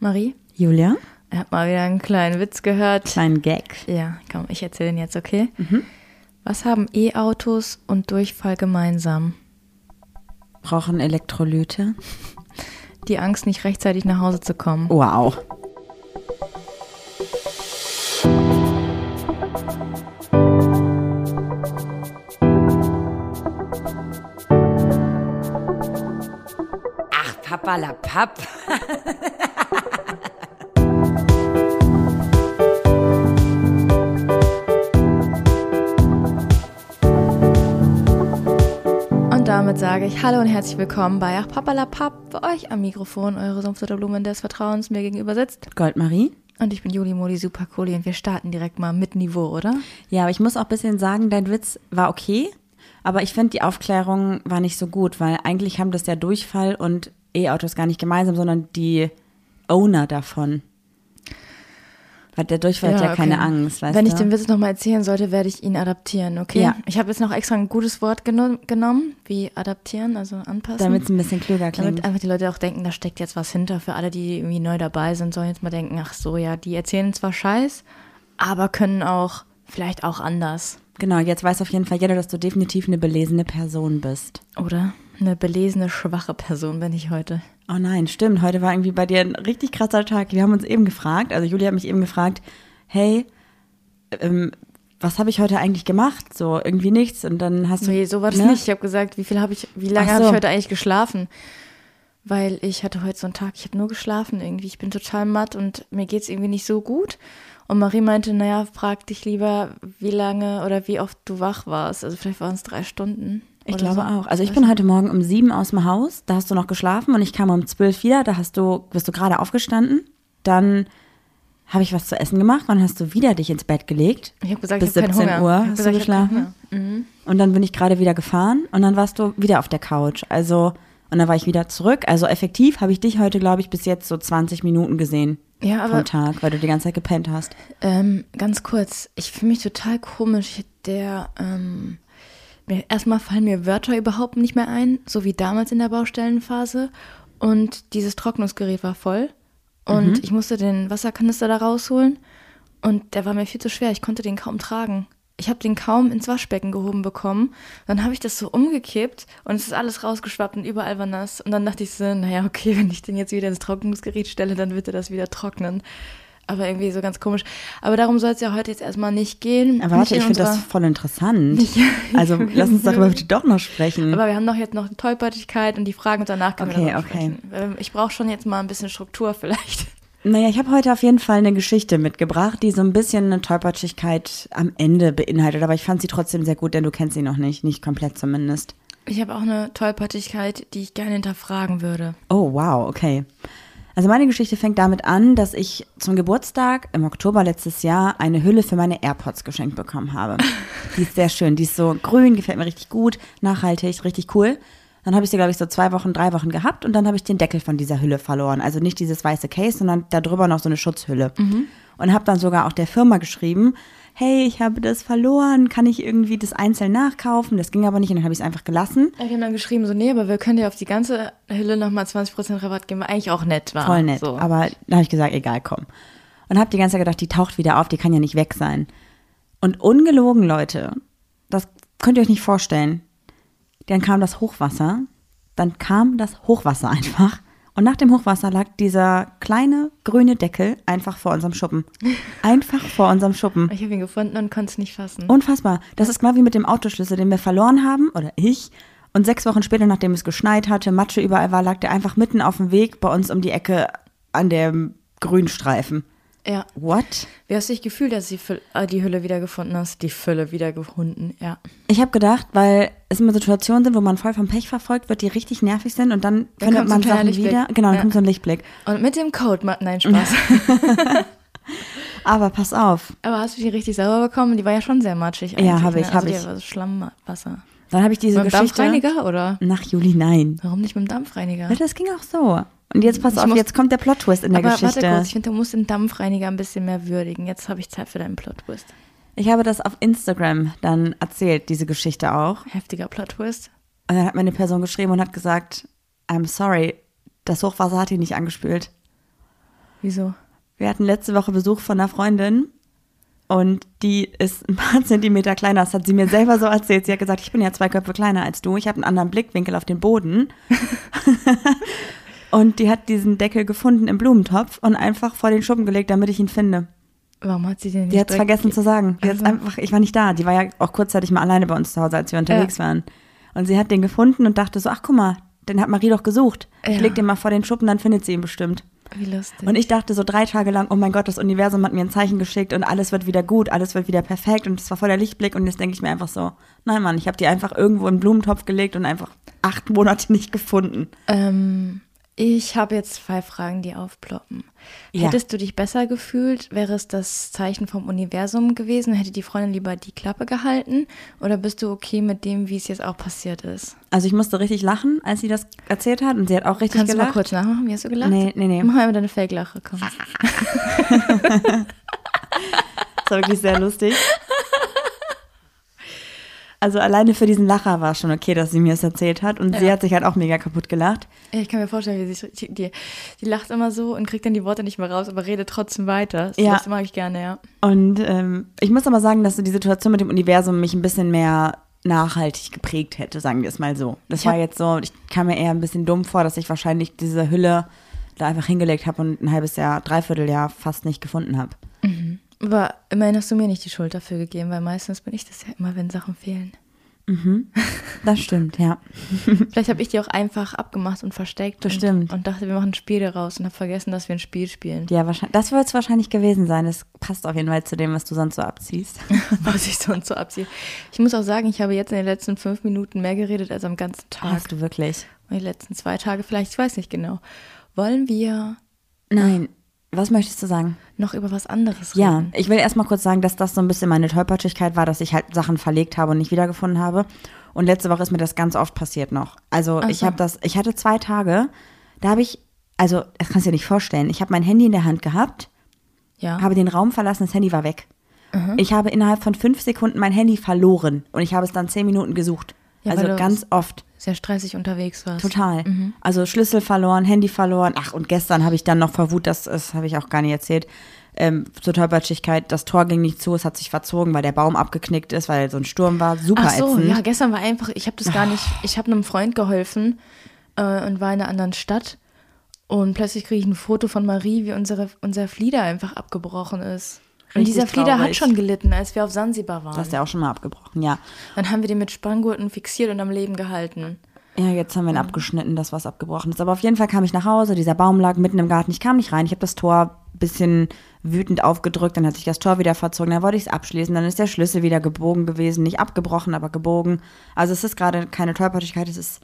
Marie, Julia, ich habe mal wieder einen kleinen Witz gehört. kleinen Gag. Ja, komm, ich erzähle den jetzt, okay? Mhm. Was haben E-Autos und Durchfall gemeinsam? Brauchen Elektrolyte. Die Angst, nicht rechtzeitig nach Hause zu kommen. Wow. Ach, Papa la Papp. damit sage ich Hallo und herzlich willkommen bei Ach Papalapap, bei euch am Mikrofon, eure sanfte Blumen des Vertrauens mir gegenüber sitzt. Goldmarie? Und ich bin Juli Modi Supercooli und wir starten direkt mal mit Niveau, oder? Ja, aber ich muss auch ein bisschen sagen, dein Witz war okay, aber ich finde, die Aufklärung war nicht so gut, weil eigentlich haben das ja Durchfall und E-Autos gar nicht gemeinsam, sondern die Owner davon. Weil der Durchfall hat ja okay. keine Angst, weißt Wenn du? ich den Witz nochmal erzählen sollte, werde ich ihn adaptieren, okay? Ja. Ich habe jetzt noch extra ein gutes Wort geno genommen, wie adaptieren, also anpassen. Damit es ein bisschen klüger Damit klingt. einfach die Leute auch denken, da steckt jetzt was hinter. Für alle, die irgendwie neu dabei sind, sollen jetzt mal denken, ach so, ja, die erzählen zwar Scheiß, aber können auch vielleicht auch anders. Genau, jetzt weiß auf jeden Fall jeder, dass du definitiv eine belesene Person bist. Oder eine belesene, schwache Person bin ich heute. Oh nein, stimmt. Heute war irgendwie bei dir ein richtig krasser Tag. Wir haben uns eben gefragt, also Julia hat mich eben gefragt, hey, ähm, was habe ich heute eigentlich gemacht? So, irgendwie nichts. Und dann hast du. Nee, so war das ne? nicht. Ich habe gesagt, wie viel habe ich, wie lange Ach habe so. ich heute eigentlich geschlafen? Weil ich hatte heute so einen Tag, ich habe nur geschlafen irgendwie. Ich bin total matt und mir geht's irgendwie nicht so gut. Und Marie meinte, naja, frag dich lieber, wie lange oder wie oft du wach warst. Also vielleicht waren es drei Stunden. Ich glaube so. auch. Also ich bin heute Morgen um sieben aus dem Haus, da hast du noch geschlafen und ich kam um zwölf wieder, da hast du, bist du gerade aufgestanden. Dann habe ich was zu essen gemacht, dann hast du wieder dich ins Bett gelegt. Ich habe gesagt, Bis ich keinen 17 Hunger. Uhr Ich hab hast gesagt, du hab geschlafen? Hunger. Und dann bin ich gerade wieder gefahren und dann warst du wieder auf der Couch. Also, und dann war ich wieder zurück. Also effektiv habe ich dich heute, glaube ich, bis jetzt so 20 Minuten gesehen Ja, aber vom Tag, weil du die ganze Zeit gepennt hast. Ähm, ganz kurz, ich fühle mich total komisch. Der, ähm, mir, erstmal fallen mir Wörter überhaupt nicht mehr ein, so wie damals in der Baustellenphase. Und dieses Trocknungsgerät war voll. Und ich musste den Wasserkanister da rausholen. Und der war mir viel zu schwer. Ich konnte den kaum tragen. Ich habe den kaum ins Waschbecken gehoben bekommen. Dann habe ich das so umgekippt und es ist alles rausgeschwappt und überall war nass. Und dann dachte ich so, naja, okay, wenn ich den jetzt wieder ins Trocknungsgerät stelle, dann wird er das wieder trocknen. Aber irgendwie so ganz komisch. Aber darum soll es ja heute jetzt erstmal nicht gehen. Aber warte, ich in finde das voll interessant. Also lass uns darüber bitte doch noch sprechen. Aber wir haben doch jetzt noch eine Tollpatschigkeit und die Fragen und danach können Okay, wir okay. sprechen. Ähm, Ich brauche schon jetzt mal ein bisschen Struktur vielleicht. Naja, ich habe heute auf jeden Fall eine Geschichte mitgebracht, die so ein bisschen eine Tollpatschigkeit am Ende beinhaltet. Aber ich fand sie trotzdem sehr gut, denn du kennst sie noch nicht. Nicht komplett zumindest. Ich habe auch eine Tollpatschigkeit, die ich gerne hinterfragen würde. Oh, wow, okay. Also meine Geschichte fängt damit an, dass ich zum Geburtstag im Oktober letztes Jahr eine Hülle für meine AirPods geschenkt bekommen habe. Die ist sehr schön, die ist so grün, gefällt mir richtig gut, nachhaltig, richtig cool. Dann habe ich sie, glaube ich, so zwei Wochen, drei Wochen gehabt und dann habe ich den Deckel von dieser Hülle verloren. Also nicht dieses weiße Case, sondern da drüber noch so eine Schutzhülle. Und habe dann sogar auch der Firma geschrieben, hey, ich habe das verloren, kann ich irgendwie das einzeln nachkaufen? Das ging aber nicht und dann habe ich es einfach gelassen. Ich habe dann geschrieben, so, nee, aber wir können dir auf die ganze Hülle nochmal 20% Rabatt geben, weil eigentlich auch nett war. Voll nett. So. Aber dann habe ich gesagt, egal, komm. Und habe die ganze Zeit gedacht, die taucht wieder auf, die kann ja nicht weg sein. Und ungelogen, Leute, das könnt ihr euch nicht vorstellen. Dann kam das Hochwasser, dann kam das Hochwasser einfach. Und nach dem Hochwasser lag dieser kleine grüne Deckel einfach vor unserem Schuppen. Einfach vor unserem Schuppen. ich habe ihn gefunden und konnte es nicht fassen. Unfassbar. Das ist genau wie mit dem Autoschlüssel, den wir verloren haben, oder ich. Und sechs Wochen später, nachdem es geschneit hatte, Matsche überall war, lag der einfach mitten auf dem Weg bei uns um die Ecke an dem Grünstreifen. Ja. What? Wie hast du dich gefühlt, dass du die, äh, die Hülle wiedergefunden hast? Die Fülle wiedergefunden, ja. Ich habe gedacht, weil es immer Situationen sind, wo man voll vom Pech verfolgt wird, die richtig nervig sind und dann Dann findet kommt so man kleiner Sachen Lichtblick. wieder. Genau, dann Ja. kommt so ein Lichtblick. Und mit dem Code, Ma- nein, Spaß. Aber pass auf, aber hast du die richtig sauber bekommen? Die war ja schon sehr matschig. Ja, eigentlich, habe ich, ne? habe also ich. Die war so Schlammwasser. dann habe ich diese Mit Geschichte Dampfreiniger oder? nach Juli, nein. Warum nicht mit dem Dampfreiniger? Ja, Das ging auch so. Und jetzt pass Ich auf, muss- jetzt kommt der Plot-Twist in der Aber Geschichte. warte kurz, ich finde, du musst den Dampfreiniger ein bisschen mehr würdigen. Jetzt habe ich Zeit für deinen Plot-Twist. Ich habe das auf Instagram dann erzählt, diese Geschichte auch. Heftiger Plot-Twist. Und dann hat mir eine Person geschrieben und hat gesagt, I'm sorry, das Hochwasser hat ihn nicht angespült. Wieso? Wir hatten letzte Woche Besuch von einer Freundin und die ist ein paar Zentimeter kleiner. Das hat sie mir selber so erzählt. Sie hat gesagt, ich bin ja zwei Köpfe kleiner als du. Ich habe einen anderen Blickwinkel auf den Boden. und die hat diesen Deckel gefunden im Blumentopf und einfach vor den Schuppen gelegt, damit ich ihn finde. Warum hat sie den nicht Die hat es vergessen zu sagen. Die Also- einfach, ich war nicht da. Die war ja auch kurzzeitig mal alleine bei uns zu Hause, als wir unterwegs waren. Und sie hat den gefunden und dachte so, ach guck mal, den hat Marie doch gesucht. Ich Ja. leg den mal vor den Schuppen, dann findet sie ihn bestimmt. Wie lustig. Und ich dachte so drei Tage lang, oh mein Gott, das Universum hat mir ein Zeichen geschickt und alles wird wieder gut, alles wird wieder perfekt und es war voll der Lichtblick und jetzt denke ich mir einfach so, nein Mann, ich habe die einfach irgendwo in den Blumentopf gelegt und einfach acht Monate nicht gefunden. Ähm, ich habe jetzt zwei Fragen, die aufploppen. Ja. Hättest du dich besser gefühlt? Wäre es das Zeichen vom Universum gewesen? Hätte die Freundin lieber die Klappe gehalten? Oder bist du okay mit dem, wie es jetzt auch passiert ist? Also ich musste richtig lachen, als sie das erzählt hat und sie hat auch richtig Kannst du gelacht. mal kurz nachmachen? Wie hast du gelacht? Nee, nee, nee. Mach einmal deine Fake-Lache, komm. Das war wirklich sehr lustig. Also alleine für diesen Lacher war schon okay, dass sie mir das erzählt hat und sie Ja. hat sich halt auch mega kaputt gelacht. Ich kann mir vorstellen, wie sie die, die, lacht immer so und kriegt dann die Worte nicht mehr raus, aber redet trotzdem weiter. So, Ja. Das mag ich gerne, ja. Und ähm, ich muss aber sagen, dass so die Situation mit dem Universum mich ein bisschen mehr nachhaltig geprägt hätte, sagen wir es mal so. Das war jetzt so, ich kam mir eher ein bisschen dumm vor, dass ich wahrscheinlich diese Hülle da einfach hingelegt habe und ein halbes Jahr, dreiviertel Jahr fast nicht gefunden habe. Aber immerhin hast du mir nicht die Schuld dafür gegeben, weil meistens bin ich das ja immer, wenn Sachen fehlen. Das stimmt, ja. Vielleicht habe ich die auch einfach abgemacht und versteckt. Bestimmt. Und, und dachte, wir machen ein Spiel daraus und habe vergessen, dass wir ein Spiel spielen. Ja, wahrscheinlich, das wird es wahrscheinlich gewesen sein. Das passt auf jeden Fall zu dem, was du sonst so abziehst. Was ich sonst so abziehe. Ich muss auch sagen, ich habe jetzt in den letzten fünf Minuten mehr geredet als am ganzen Tag. Hast du wirklich? Die letzten zwei Tage vielleicht, ich weiß nicht genau. Wollen wir Nein. Was möchtest du sagen? noch über was anderes Ja, reden? ich will erstmal kurz sagen, dass das so ein bisschen meine Tollpatschigkeit war, dass ich halt Sachen verlegt habe und nicht wiedergefunden habe. Und letzte Woche ist mir das ganz oft passiert noch. Also ich so. habe das, ich hatte zwei Tage, da habe ich, also das kannst du dir nicht vorstellen, ich habe mein Handy in der Hand gehabt, Ja. habe den Raum verlassen, das Handy war weg. Ich habe innerhalb von fünf Sekunden mein Handy verloren und ich habe es dann zehn Minuten gesucht. Ja, also ganz oft. Sehr stressig unterwegs warst. Total. Also Schlüssel verloren, Handy verloren. Ach, und gestern habe ich dann noch verwut, das, das habe ich auch gar nicht erzählt. Ähm, zur Tollpatschigkeit, das Tor ging nicht zu, es hat sich verzogen, weil der Baum abgeknickt ist, weil so ein Sturm war. Super Ach so, ätzend. ja, gestern war einfach, ich habe das gar nicht, ich habe einem Freund geholfen äh, und war in einer anderen Stadt und plötzlich kriege ich ein Foto von Marie, wie unsere, unser Flieder einfach abgebrochen ist. Und dieser Flieder hat schon gelitten, als wir auf Sansibar waren. Das ist ja auch schon mal abgebrochen, ja. Dann haben wir den mit Spanngurten fixiert und am Leben gehalten. Ja, jetzt haben wir ihn abgeschnitten, das was abgebrochen ist. Aber auf jeden Fall kam ich nach Hause, dieser Baum lag mitten im Garten, ich kam nicht rein. Ich habe das Tor ein bisschen wütend aufgedrückt, dann hat sich das Tor wieder verzogen, dann wollte ich es abschließen, dann ist der Schlüssel wieder gebogen gewesen, nicht abgebrochen, aber gebogen. Also es ist gerade keine Tollpatschigkeit, es ist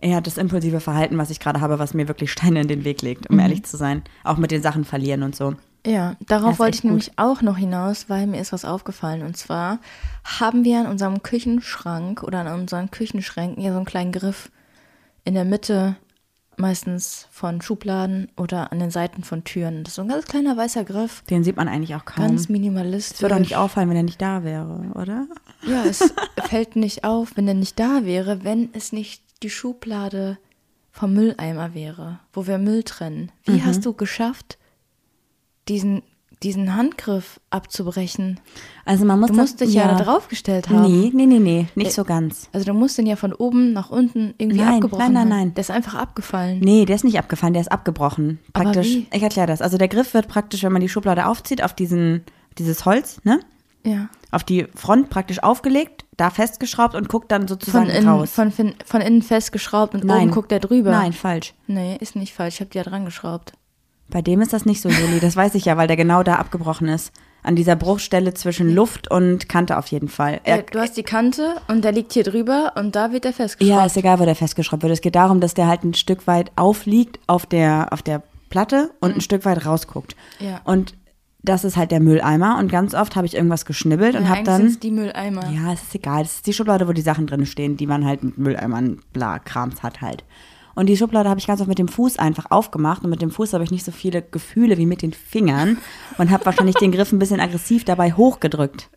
eher das impulsive Verhalten, was ich gerade habe, was mir wirklich Steine in den Weg legt, um Mhm. ehrlich zu sein. Auch mit den Sachen verlieren und so. Ja, darauf wollte ich nämlich auch noch hinaus, weil mir ist was aufgefallen. Und zwar haben wir an unserem Küchenschrank oder an unseren Küchenschränken ja so einen kleinen Griff in der Mitte, meistens von Schubladen oder an den Seiten von Türen. Das ist so ein ganz kleiner weißer Griff, Den sieht man eigentlich auch kaum. ganz minimalistisch. es würde auch nicht auffallen, wenn er nicht da wäre, oder? Ja, es fällt nicht auf, wenn er nicht da wäre, wenn es nicht die Schublade vom Mülleimer wäre, wo wir Müll trennen. Wie Mhm. hast du geschafft, diesen, diesen Handgriff abzubrechen? Also man muss Du musst dich ja, da draufgestellt haben. Nee, nee, nee, nee, nicht Äh, so ganz. Also du musst den ja von oben nach unten irgendwie Nein, abgebrochen nein, nein, haben. nein. Der ist einfach abgefallen. Nee, der ist nicht abgefallen, der ist abgebrochen. Praktisch, ich erkläre das. Also der Griff wird praktisch, wenn man die Schublade aufzieht, auf diesen, dieses Holz, ne? Ja. Auf die Front praktisch aufgelegt, da festgeschraubt und guckt dann Von sozusagen innen, raus. von, von innen festgeschraubt und Nein. oben guckt er drüber. Nein, falsch. Nee, ist nicht falsch. Ich habe die ja dran geschraubt. Bei dem ist das nicht so, Juli. Das weiß ich ja, weil der genau da abgebrochen ist. An dieser Bruchstelle zwischen Luft und Kante auf jeden Fall. Ja, Er, du hast die Kante und der liegt hier drüber und da wird er festgeschraubt. ja, ist egal, wo der festgeschraubt wird. Es geht darum, dass der halt ein Stück weit aufliegt auf der, auf der Platte und ein Stück weit rausguckt. Ja. Und das ist halt der Mülleimer. Und ganz oft habe ich irgendwas geschnibbelt und ja, habe eigentlich dann. sind's die Mülleimer. Ja, es ist egal. Das ist die Schublade, wo die Sachen drin stehen, die man halt mit Mülleimern, bla, Krams hat halt. Und die Schublade habe ich ganz oft mit dem Fuß einfach aufgemacht. Und mit dem Fuß habe ich nicht so viele Gefühle wie mit den Fingern. Und habe wahrscheinlich den Griff ein bisschen aggressiv dabei hochgedrückt.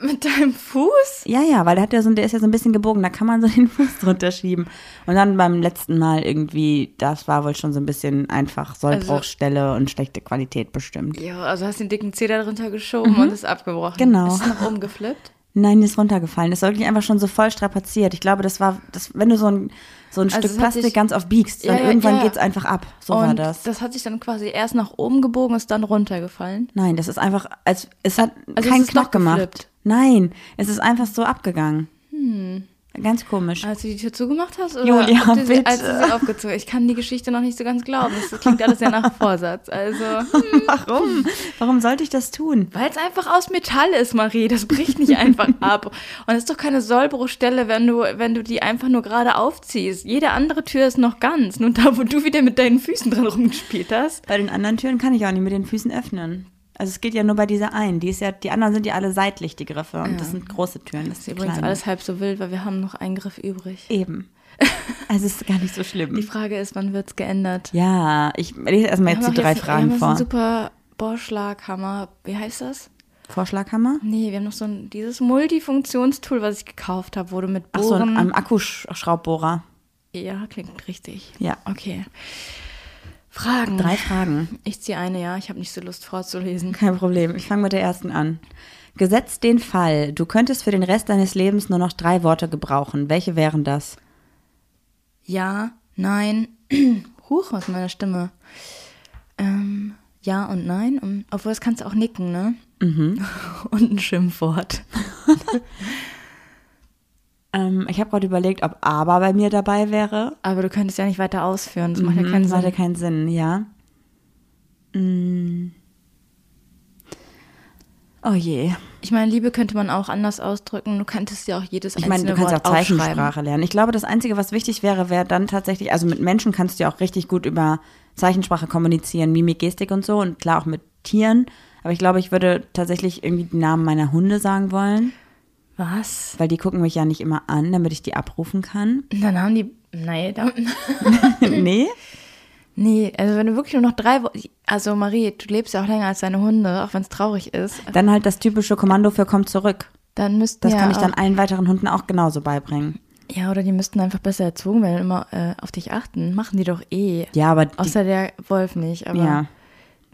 Mit deinem Fuß? Ja, ja, weil der hat ja so, der ist ja so ein bisschen gebogen, da kann man so den Fuß drunter schieben. Und dann beim letzten Mal irgendwie, das war wohl schon so ein bisschen einfach Sollbruchstelle und schlechte Qualität bestimmt. Ja, also hast den dicken Zeh da drunter geschoben und ist abgebrochen. Genau. Ist nach oben geflippt? Nein, die ist runtergefallen. Das ist wirklich einfach schon so voll strapaziert. Ich glaube, das war, das, wenn du so ein, so ein Also Stück es Plastik sich- ganz oft biegst, dann Ja, irgendwann ja. geht's einfach ab. So und war das. hat sich dann quasi erst nach oben gebogen, ist dann runtergefallen. Nein, das ist einfach, als, es hat Also keinen es Knock gemacht. Nein, es ist einfach so abgegangen. Hm. Ganz komisch. Als du die Tür zugemacht hast? Oder Julia, du sie, bitte. als du sie aufgezogen Ich kann die Geschichte noch nicht so ganz glauben. Das klingt alles sehr nach Vorsatz. Also, Warum? Warum sollte ich das tun? weil es einfach aus Metall ist, Marie. Das bricht nicht einfach ab. Und es ist doch keine Sollbruchstelle, wenn du, wenn du die einfach nur gerade aufziehst. Jede andere Tür ist noch ganz. Nur da, wo du wieder mit deinen Füßen dran rumgespielt hast. Bei den anderen Türen kann ich auch nicht mit den Füßen öffnen. Also es geht ja nur bei dieser einen. Die ist ja, die anderen sind ja alle seitlich, die Griffe. Und das sind große Türen. Das Das ist übrigens kleine. alles halb so wild, weil wir haben noch einen Griff übrig. Eben. Also es ist gar nicht so Die schlimm. Frage ist, wann wird's geändert? Ja, ich lese erstmal jetzt die drei jetzt- Fragen wir haben vor. einen super Bohrschlaghammer. Wie heißt das? Vorschlaghammer? Nee, wir haben noch so ein, dieses Multifunktionstool, was ich gekauft habe, du mit Ach so, Bohren... am Akkuschraubbohrer. ja, klingt richtig. Ja. Okay. Fragen. Drei Fragen. Ich ziehe eine, ja. Ich habe nicht so Lust vorzulesen. Kein Problem. Ich fange mit der ersten an. Gesetzt den Fall, du könntest für den Rest deines Lebens nur noch drei Worte gebrauchen. Welche wären das? Ja, nein. Huch, aus meiner Stimme. Ähm, ja und nein. Um, obwohl, das kannst du auch nicken, ne? Mhm. und ein Schimpfwort. Ähm, ich habe gerade überlegt, ob aber bei mir dabei wäre. Aber du könntest ja nicht weiter ausführen. Das macht ja Mhm, keinen das Sinn. hatte keinen Sinn, ja. Mm. Oh je. Ich meine, Liebe könnte man auch anders ausdrücken. Du könntest ja auch jedes Ich meine, einzelne du kannst Wort auch Zeichensprache lernen. Ich glaube, das Einzige, was wichtig wäre, wäre dann tatsächlich, also mit Menschen kannst du ja auch richtig gut über Zeichensprache kommunizieren, Mimik, Gestik und so und klar auch mit Tieren. Aber ich glaube, ich würde tatsächlich irgendwie die Namen meiner Hunde sagen wollen, Was? weil die gucken mich ja nicht immer an, damit ich die abrufen kann. Dann haben die. Nein, da, nee? nee, also wenn du wirklich nur noch drei Wo Also Marie, du lebst ja auch länger als deine Hunde, auch wenn es traurig ist. Dann halt das typische Kommando für komm zurück. Dann müssten Das ja kann ich dann auch, allen weiteren Hunden auch genauso beibringen. Ja, oder die müssten einfach besser erzogen werden, immer äh, auf dich achten. Machen die doch eh. Ja, aber die, Außer der Wolf nicht, aber ja.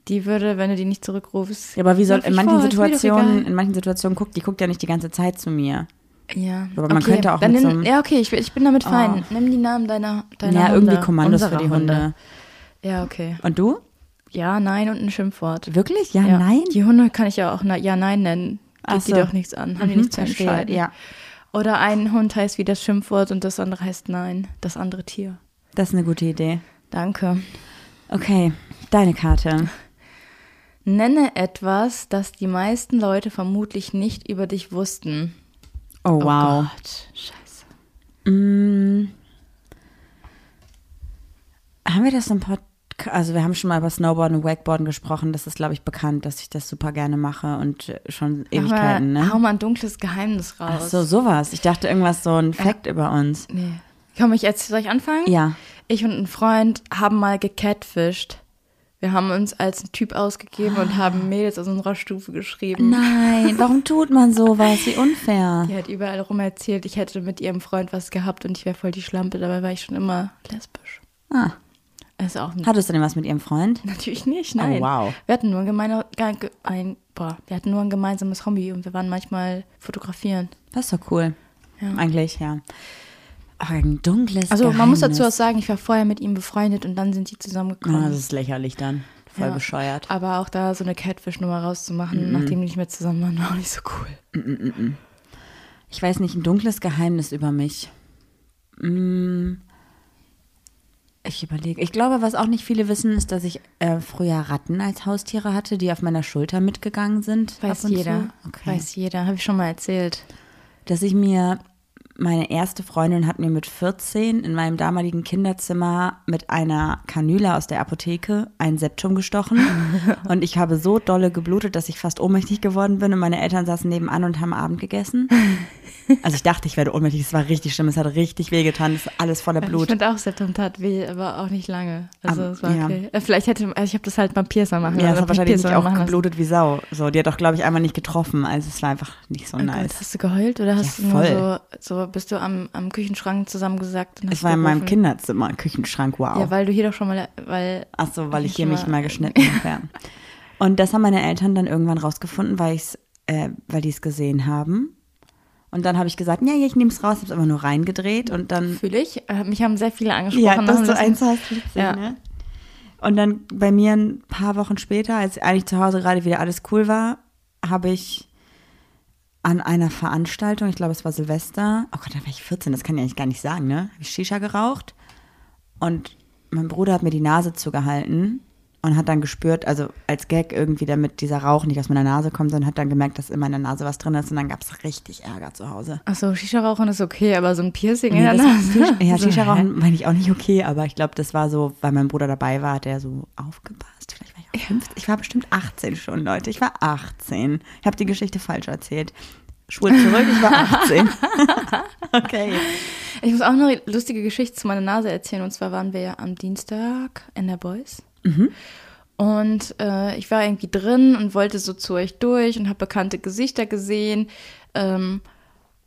Die würde, wenn du die nicht zurückrufst. Ja, aber wie soll in manchen vor, Situationen, in manchen Situationen guckt, die guckt ja nicht die ganze Zeit zu mir. Ja, Aber man okay. könnte auch dann mit nimm, so einem- Ja, okay, ich, ich bin damit fein. Oh. Nimm die Namen deiner, deiner ja, Hunde. irgendwie Kommandos für die Hunde. Ja, okay. Und du? Ja, nein und ein Schimpfwort. Wirklich? Ja, Ja, nein? Die Hunde kann ich ja auch na, ja, nein nennen. Geht die so. doch nichts an. Haben die Mhm, nicht zu entscheiden. Ja, Oder ein Hund heißt wie das Schimpfwort und das andere heißt nein. Das andere Tier. das ist eine gute Idee. Danke. Okay, deine Karte. Nenne etwas, das die meisten Leute vermutlich nicht über dich wussten. Oh, wow. Oh Gott, scheiße. Mm. Haben wir das im Podcast? Also wir haben schon mal über Snowboarden und Wakeboarden gesprochen. Das ist, glaube ich, bekannt, dass ich das super gerne mache und äh, schon Ewigkeiten, ne? Hau mal ein dunkles Geheimnis raus. Ach so, sowas. Ich dachte irgendwas so ein Fact über uns. Nee. Komm, ich jetzt soll ich anfangen? Ja. Ich und ein Freund haben mal gecatfished. Wir haben uns als ein Typ ausgegeben und haben Mädels aus unserer Stufe geschrieben. Nein, warum tut man sowas? Wie unfair. Die hat überall rum erzählt, ich hätte mit ihrem Freund was gehabt und ich wäre voll die Schlampe. Dabei war ich schon immer lesbisch. Ah, Also auch nicht. hattest du denn was mit ihrem Freund? Natürlich nicht, nein. Oh, wow. Wir hatten nur ein, gemeine, ein, boah, wir hatten nur ein gemeinsames Hobby und wir waren manchmal fotografieren. Das ist doch cool. Ja. Eigentlich, ja. Ein dunkles Also man muss dazu auch Geheimnis. sagen, ich war vorher mit ihm befreundet und dann sind die zusammengekommen. Ah, das ist lächerlich dann. Voll Ja. bescheuert. Aber auch da so eine Catfish-Nummer rauszumachen, nachdem die nicht mehr zusammen waren, war auch nicht so cool. Ich weiß nicht, ein dunkles Geheimnis über mich. Mm. Ich überlege. Ich glaube, was auch nicht viele wissen, ist, dass ich äh, früher Ratten als Haustiere hatte, die auf meiner Schulter mitgegangen sind. Weiß jeder. Okay. Weiß jeder. Habe ich schon mal erzählt. Dass ich mir meine erste Freundin hat mir mit 14 in meinem damaligen Kinderzimmer mit einer Kanüle aus der Apotheke ein Septum gestochen. und ich habe so dolle geblutet, dass ich fast ohnmächtig geworden bin. Und meine Eltern saßen nebenan und haben Abend gegessen. Also ich dachte, ich werde ohnmächtig. Es war richtig schlimm. Es hat richtig wehgetan. Es ist alles voller Ich Blut. finde auch, Septum tat weh, aber auch nicht lange. Also Aber- es war okay. Äh, Vielleicht hätte, also ich habe das halt beim Piercer machen Ja, es hat wahrscheinlich nicht auch lassen. geblutet wie Sau. So, die hat doch, glaube ich, einmal nicht getroffen. Also es war einfach nicht so Oh Gott, nice. hast du geheult oder hast Ja, du nur voll. so, bist du am, am Küchenschrank zusammengesackt Es war in meinem? Kinderzimmer, Küchenschrank, wow. Ja, weil du hier doch schon mal, weil Ach so, weil ich Ich hier mich mal- geschnitten habe. Ja. Und das haben meine Eltern dann irgendwann rausgefunden, weil ich's, äh, weil die es gesehen haben. Und dann habe ich gesagt, ja, ja, ich nehme es raus, habe es aber nur reingedreht und dann fühle ich. Äh, mich haben sehr viele angesprochen. ja, dass du Wissen- eins hast, witzig, Ja. ne? Und dann bei mir ein paar Wochen später, als eigentlich zu Hause gerade wieder alles cool war, habe ich an einer Veranstaltung, ich glaube es war Silvester, oh Gott, da war ich 14, das kann ich eigentlich gar nicht sagen, ne? Habe ich Shisha geraucht und mein Bruder hat mir die Nase zugehalten und hat dann gespürt, also als Gag irgendwie, damit dieser Rauch nicht aus meiner Nase kommt, sondern hat dann gemerkt, dass in meiner Nase was drin ist und dann gab es richtig Ärger zu Hause. Achso, Shisha-Rauchen ist okay, aber so ein Piercing in Nee, der Nase. Ja, So, Shisha hä? rauchen meine ich auch nicht okay, aber ich glaube, das war so, weil mein Bruder dabei war, hat der so aufgepasst. Vielleicht war ich auch 15. Ich war bestimmt 18 schon, Leute. Ich war 18. Ich habe die Geschichte falsch erzählt. Schwul zurück, ich war 18. okay. Ich muss auch noch eine lustige Geschichte zu meiner Nase erzählen. Und zwar waren wir ja am Dienstag in der Boys. Und äh, ich war irgendwie drin und wollte so zu euch durch und habe bekannte Gesichter gesehen. Ähm,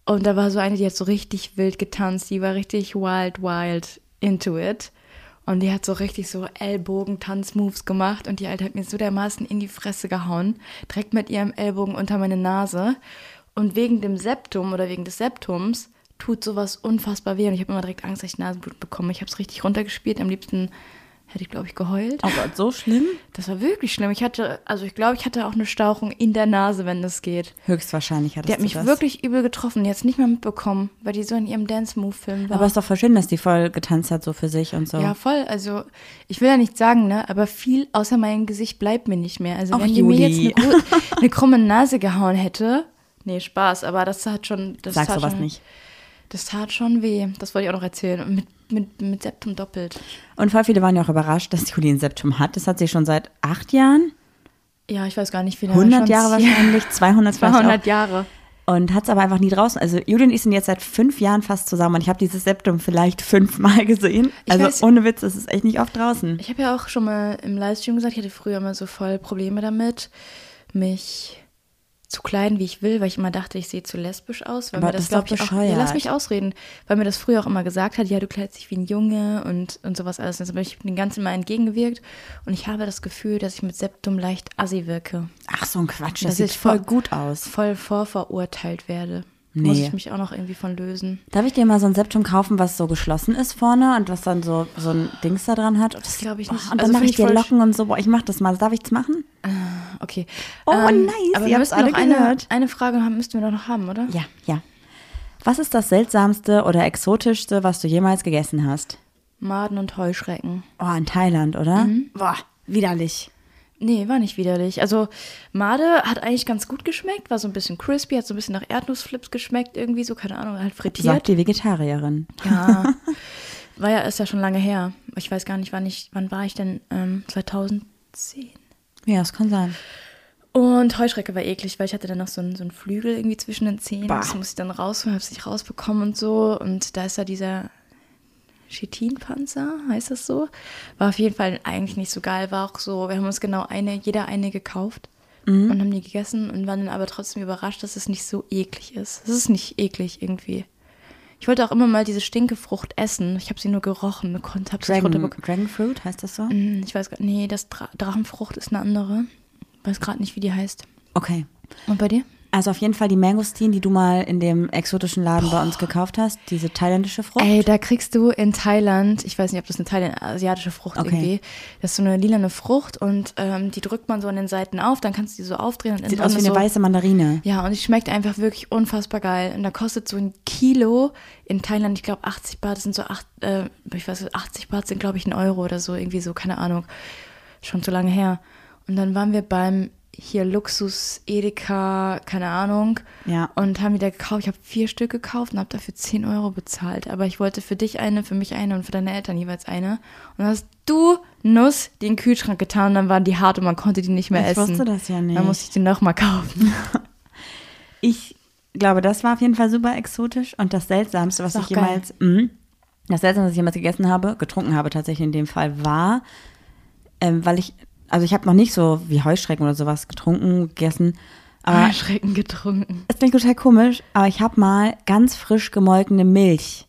und da war so eine, die hat so richtig wild getanzt. Die war richtig wild, wild into it. Und die hat so richtig so Ellbogen-Tanzmoves gemacht. Und die Alte hat mir so dermaßen in die Fresse gehauen. Direkt mit ihrem Ellbogen unter meine Nase. Und wegen dem Septum oder wegen des Septums tut sowas unfassbar weh. Und ich habe immer direkt Angst, dass ich Nasenblut bekomme. Ich habe es richtig runtergespielt. Am liebsten hätte ich, glaube ich, geheult. Oh Gott, so schlimm? Das war wirklich schlimm. Ich hatte, also ich glaube, ich hatte auch eine Stauchung in der Nase, wenn das geht. Höchstwahrscheinlich hat Die hat mich das. wirklich übel getroffen. Die hat es nicht mehr mitbekommen, weil die so in ihrem Dance-Move-Film war. Aber es ist doch voll schön, dass die voll getanzt hat, so für sich und so. ja, voll. Also, ich will ja nicht sagen, ne, aber viel außer meinem Gesicht bleibt mir nicht mehr. Also, Ach, wenn die mir jetzt eine, eine krumme Nase gehauen hätte, nee, Spaß, aber das hat schon. Das Sag sowas schon, nicht. Das tat schon weh. Das wollte ich auch noch erzählen. Und mit, mit, mit Septum doppelt. Und voll viele waren ja auch überrascht, dass Juli ein Septum hat. Das hat sie schon seit acht Jahren, Ja, ich weiß gar nicht, wie lange. 100 schon. Jahre wahrscheinlich, 200 vielleicht 200 auch. Jahre. Und hat es aber einfach nie draußen. Also Juli und ich sind jetzt seit fünf Jahren fast zusammen und ich habe dieses Septum vielleicht fünfmal gesehen. Ich also weiß- ohne Witz, es ist echt nicht oft draußen. Ich habe ja auch schon mal im Livestream gesagt, ich hatte früher immer so voll Probleme damit, mich zu kleiden, wie ich will, weil ich immer dachte, ich sehe zu lesbisch aus. Weil Aber mir das, das ist doch glaub ich, auch, ja, lass mich ausreden, weil mir das früher auch immer gesagt hat, ja, du kleidest dich wie ein Junge und, und sowas alles. Also ich bin den Ganzen mal entgegengewirkt und ich habe das Gefühl, dass ich mit Septum leicht assi wirke. Ach, so ein Quatsch, das Dass sieht ich voll vor- gut aus. Voll vorverurteilt werde. Muss Nee. ich mich auch noch irgendwie von lösen. Darf ich dir mal so ein Septum kaufen, was so geschlossen ist vorne und was dann so, so ein Dings da dran hat? Das glaube ich nicht. Und dann Also mache ich dir Locken und so. Boah, ich mach das mal. Darf ich das machen? Okay. Oh, nice, Aber ihr müssen alle eine, gehört. eine Frage haben, müssten wir doch noch haben, oder? Ja, ja. Was ist das seltsamste oder exotischste, was du jemals gegessen hast? Maden und Heuschrecken. Oh, in Thailand, oder? Mhm. Boah, widerlich. Nee, war nicht widerlich. Also Made hat eigentlich ganz gut geschmeckt, war so ein bisschen crispy, hat so ein bisschen nach Erdnussflips geschmeckt, irgendwie so, keine Ahnung, halt frittiert. Sagt die Vegetarierin. Ja. War ja, ist ja schon lange her. Ich weiß gar nicht, wann ich, wann war ich denn? Ähm, 2010. Ja, das kann sein. Und Heuschrecke war eklig, weil ich hatte dann noch so einen, so einen Flügel irgendwie zwischen den Zähnen. Bah. Das musste ich dann rausholen, habe es nicht rausbekommen und so. Und da ist ja dieser Chitinpanzer, heißt das so? War auf jeden Fall eigentlich nicht so geil. War auch so, wir haben uns genau eine, jeder eine gekauft und haben die gegessen und waren dann aber trotzdem überrascht, dass es nicht so eklig ist. Es ist nicht eklig irgendwie. Ich wollte auch immer mal diese Stinkefrucht essen. Ich habe sie nur gerochen konnte, habe sie nicht Dragon, runterbekommen. Dragon Fruit, heißt das so? Hm, Ich weiß gar nee, das Dra Drachenfrucht ist eine andere. Weiß gerade nicht, wie die heißt. Okay. Und bei dir? Also auf jeden Fall die Mangostin, die du mal in dem exotischen Laden bei uns gekauft hast, diese thailändische Frucht. Ey, da kriegst du in Thailand, ich weiß nicht, ob das eine Thailand asiatische Frucht Okay. irgendwie, das ist so eine lilane Frucht und ähm, die drückt man so an den Seiten auf, dann kannst du die so aufdrehen und Sieht aus wie eine so, weiße Mandarine. Ja, und die schmeckt einfach wirklich unfassbar geil. Und da kostet so ein Kilo in Thailand, ich glaube 80 Baht, das sind so acht, äh, ich weiß nicht, 80 Baht sind glaube ich ein Euro oder so, irgendwie so, keine Ahnung. Schon so lange her. Und dann waren wir beim hier Luxus, Edeka, keine Ahnung. Ja. Und haben die da gekauft. Ich habe vier Stück gekauft und habe dafür 10 Euro bezahlt. Aber ich wollte für dich eine, für mich eine und für deine Eltern jeweils eine. Und dann hast du Nuss den Kühlschrank getan und dann waren die hart und man konnte die nicht mehr Ich essen. wusste das ja nicht. Dann musste ich die nochmal kaufen. Ich glaube, das war auf jeden Fall super exotisch und das Seltsamste, was ich jemals, mh, das Seltsamste, was ich jemals gegessen habe, getrunken habe tatsächlich in dem Fall, war, ähm, weil ich, also ich habe noch nicht so wie Heuschrecken oder sowas getrunken, gegessen, aber Schrecken getrunken. es klingt total komisch, aber ich habe mal ganz frisch gemolkene Milch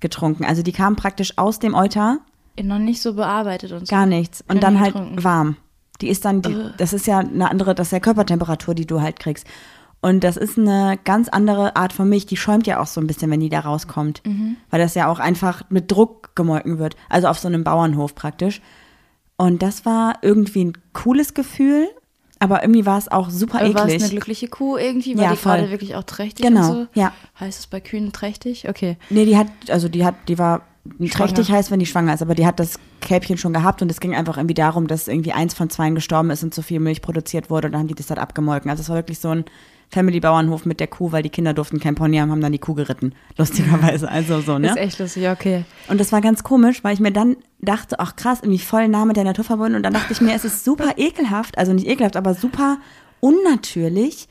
getrunken. Also die kam praktisch aus dem Euter, Noch nicht so bearbeitet und so. gar nichts. Und dann halt getrunken. warm. Die ist dann, die, das ist ja eine andere, das ist ja Körpertemperatur, die du halt kriegst. Und das ist eine ganz andere Art von Milch. Die schäumt ja auch so ein bisschen, wenn die da rauskommt. Mhm. Weil das ja auch einfach mit Druck gemolken wird. Also auf so einem Bauernhof praktisch. Und das war irgendwie ein cooles Gefühl. Aber irgendwie war es auch super Aber war es eklig. eine glückliche Kuh irgendwie? War Ja, die voll. gerade wirklich auch trächtig Genau, und so? ja. Heißt es bei Kühen trächtig? Okay. Nee, die hat, also die hat, die war Schwanger. trächtig heißt, wenn die schwanger ist, aber die hat das Kälbchen schon gehabt und es ging einfach irgendwie darum, dass irgendwie eins von zweien gestorben ist und zu viel Milch produziert wurde und dann haben die das halt abgemolken. Also es war wirklich so ein Family-Bauernhof mit der Kuh, weil die Kinder durften kein Pony haben, haben dann die Kuh geritten. Lustigerweise, also so, ne? Ist echt lustig, okay. Und das war ganz komisch, weil ich mir dann dachte, ach krass, irgendwie voll nah mit der Natur verbunden. Und dann dachte ich mir, es ist super ekelhaft, also nicht ekelhaft, aber super unnatürlich,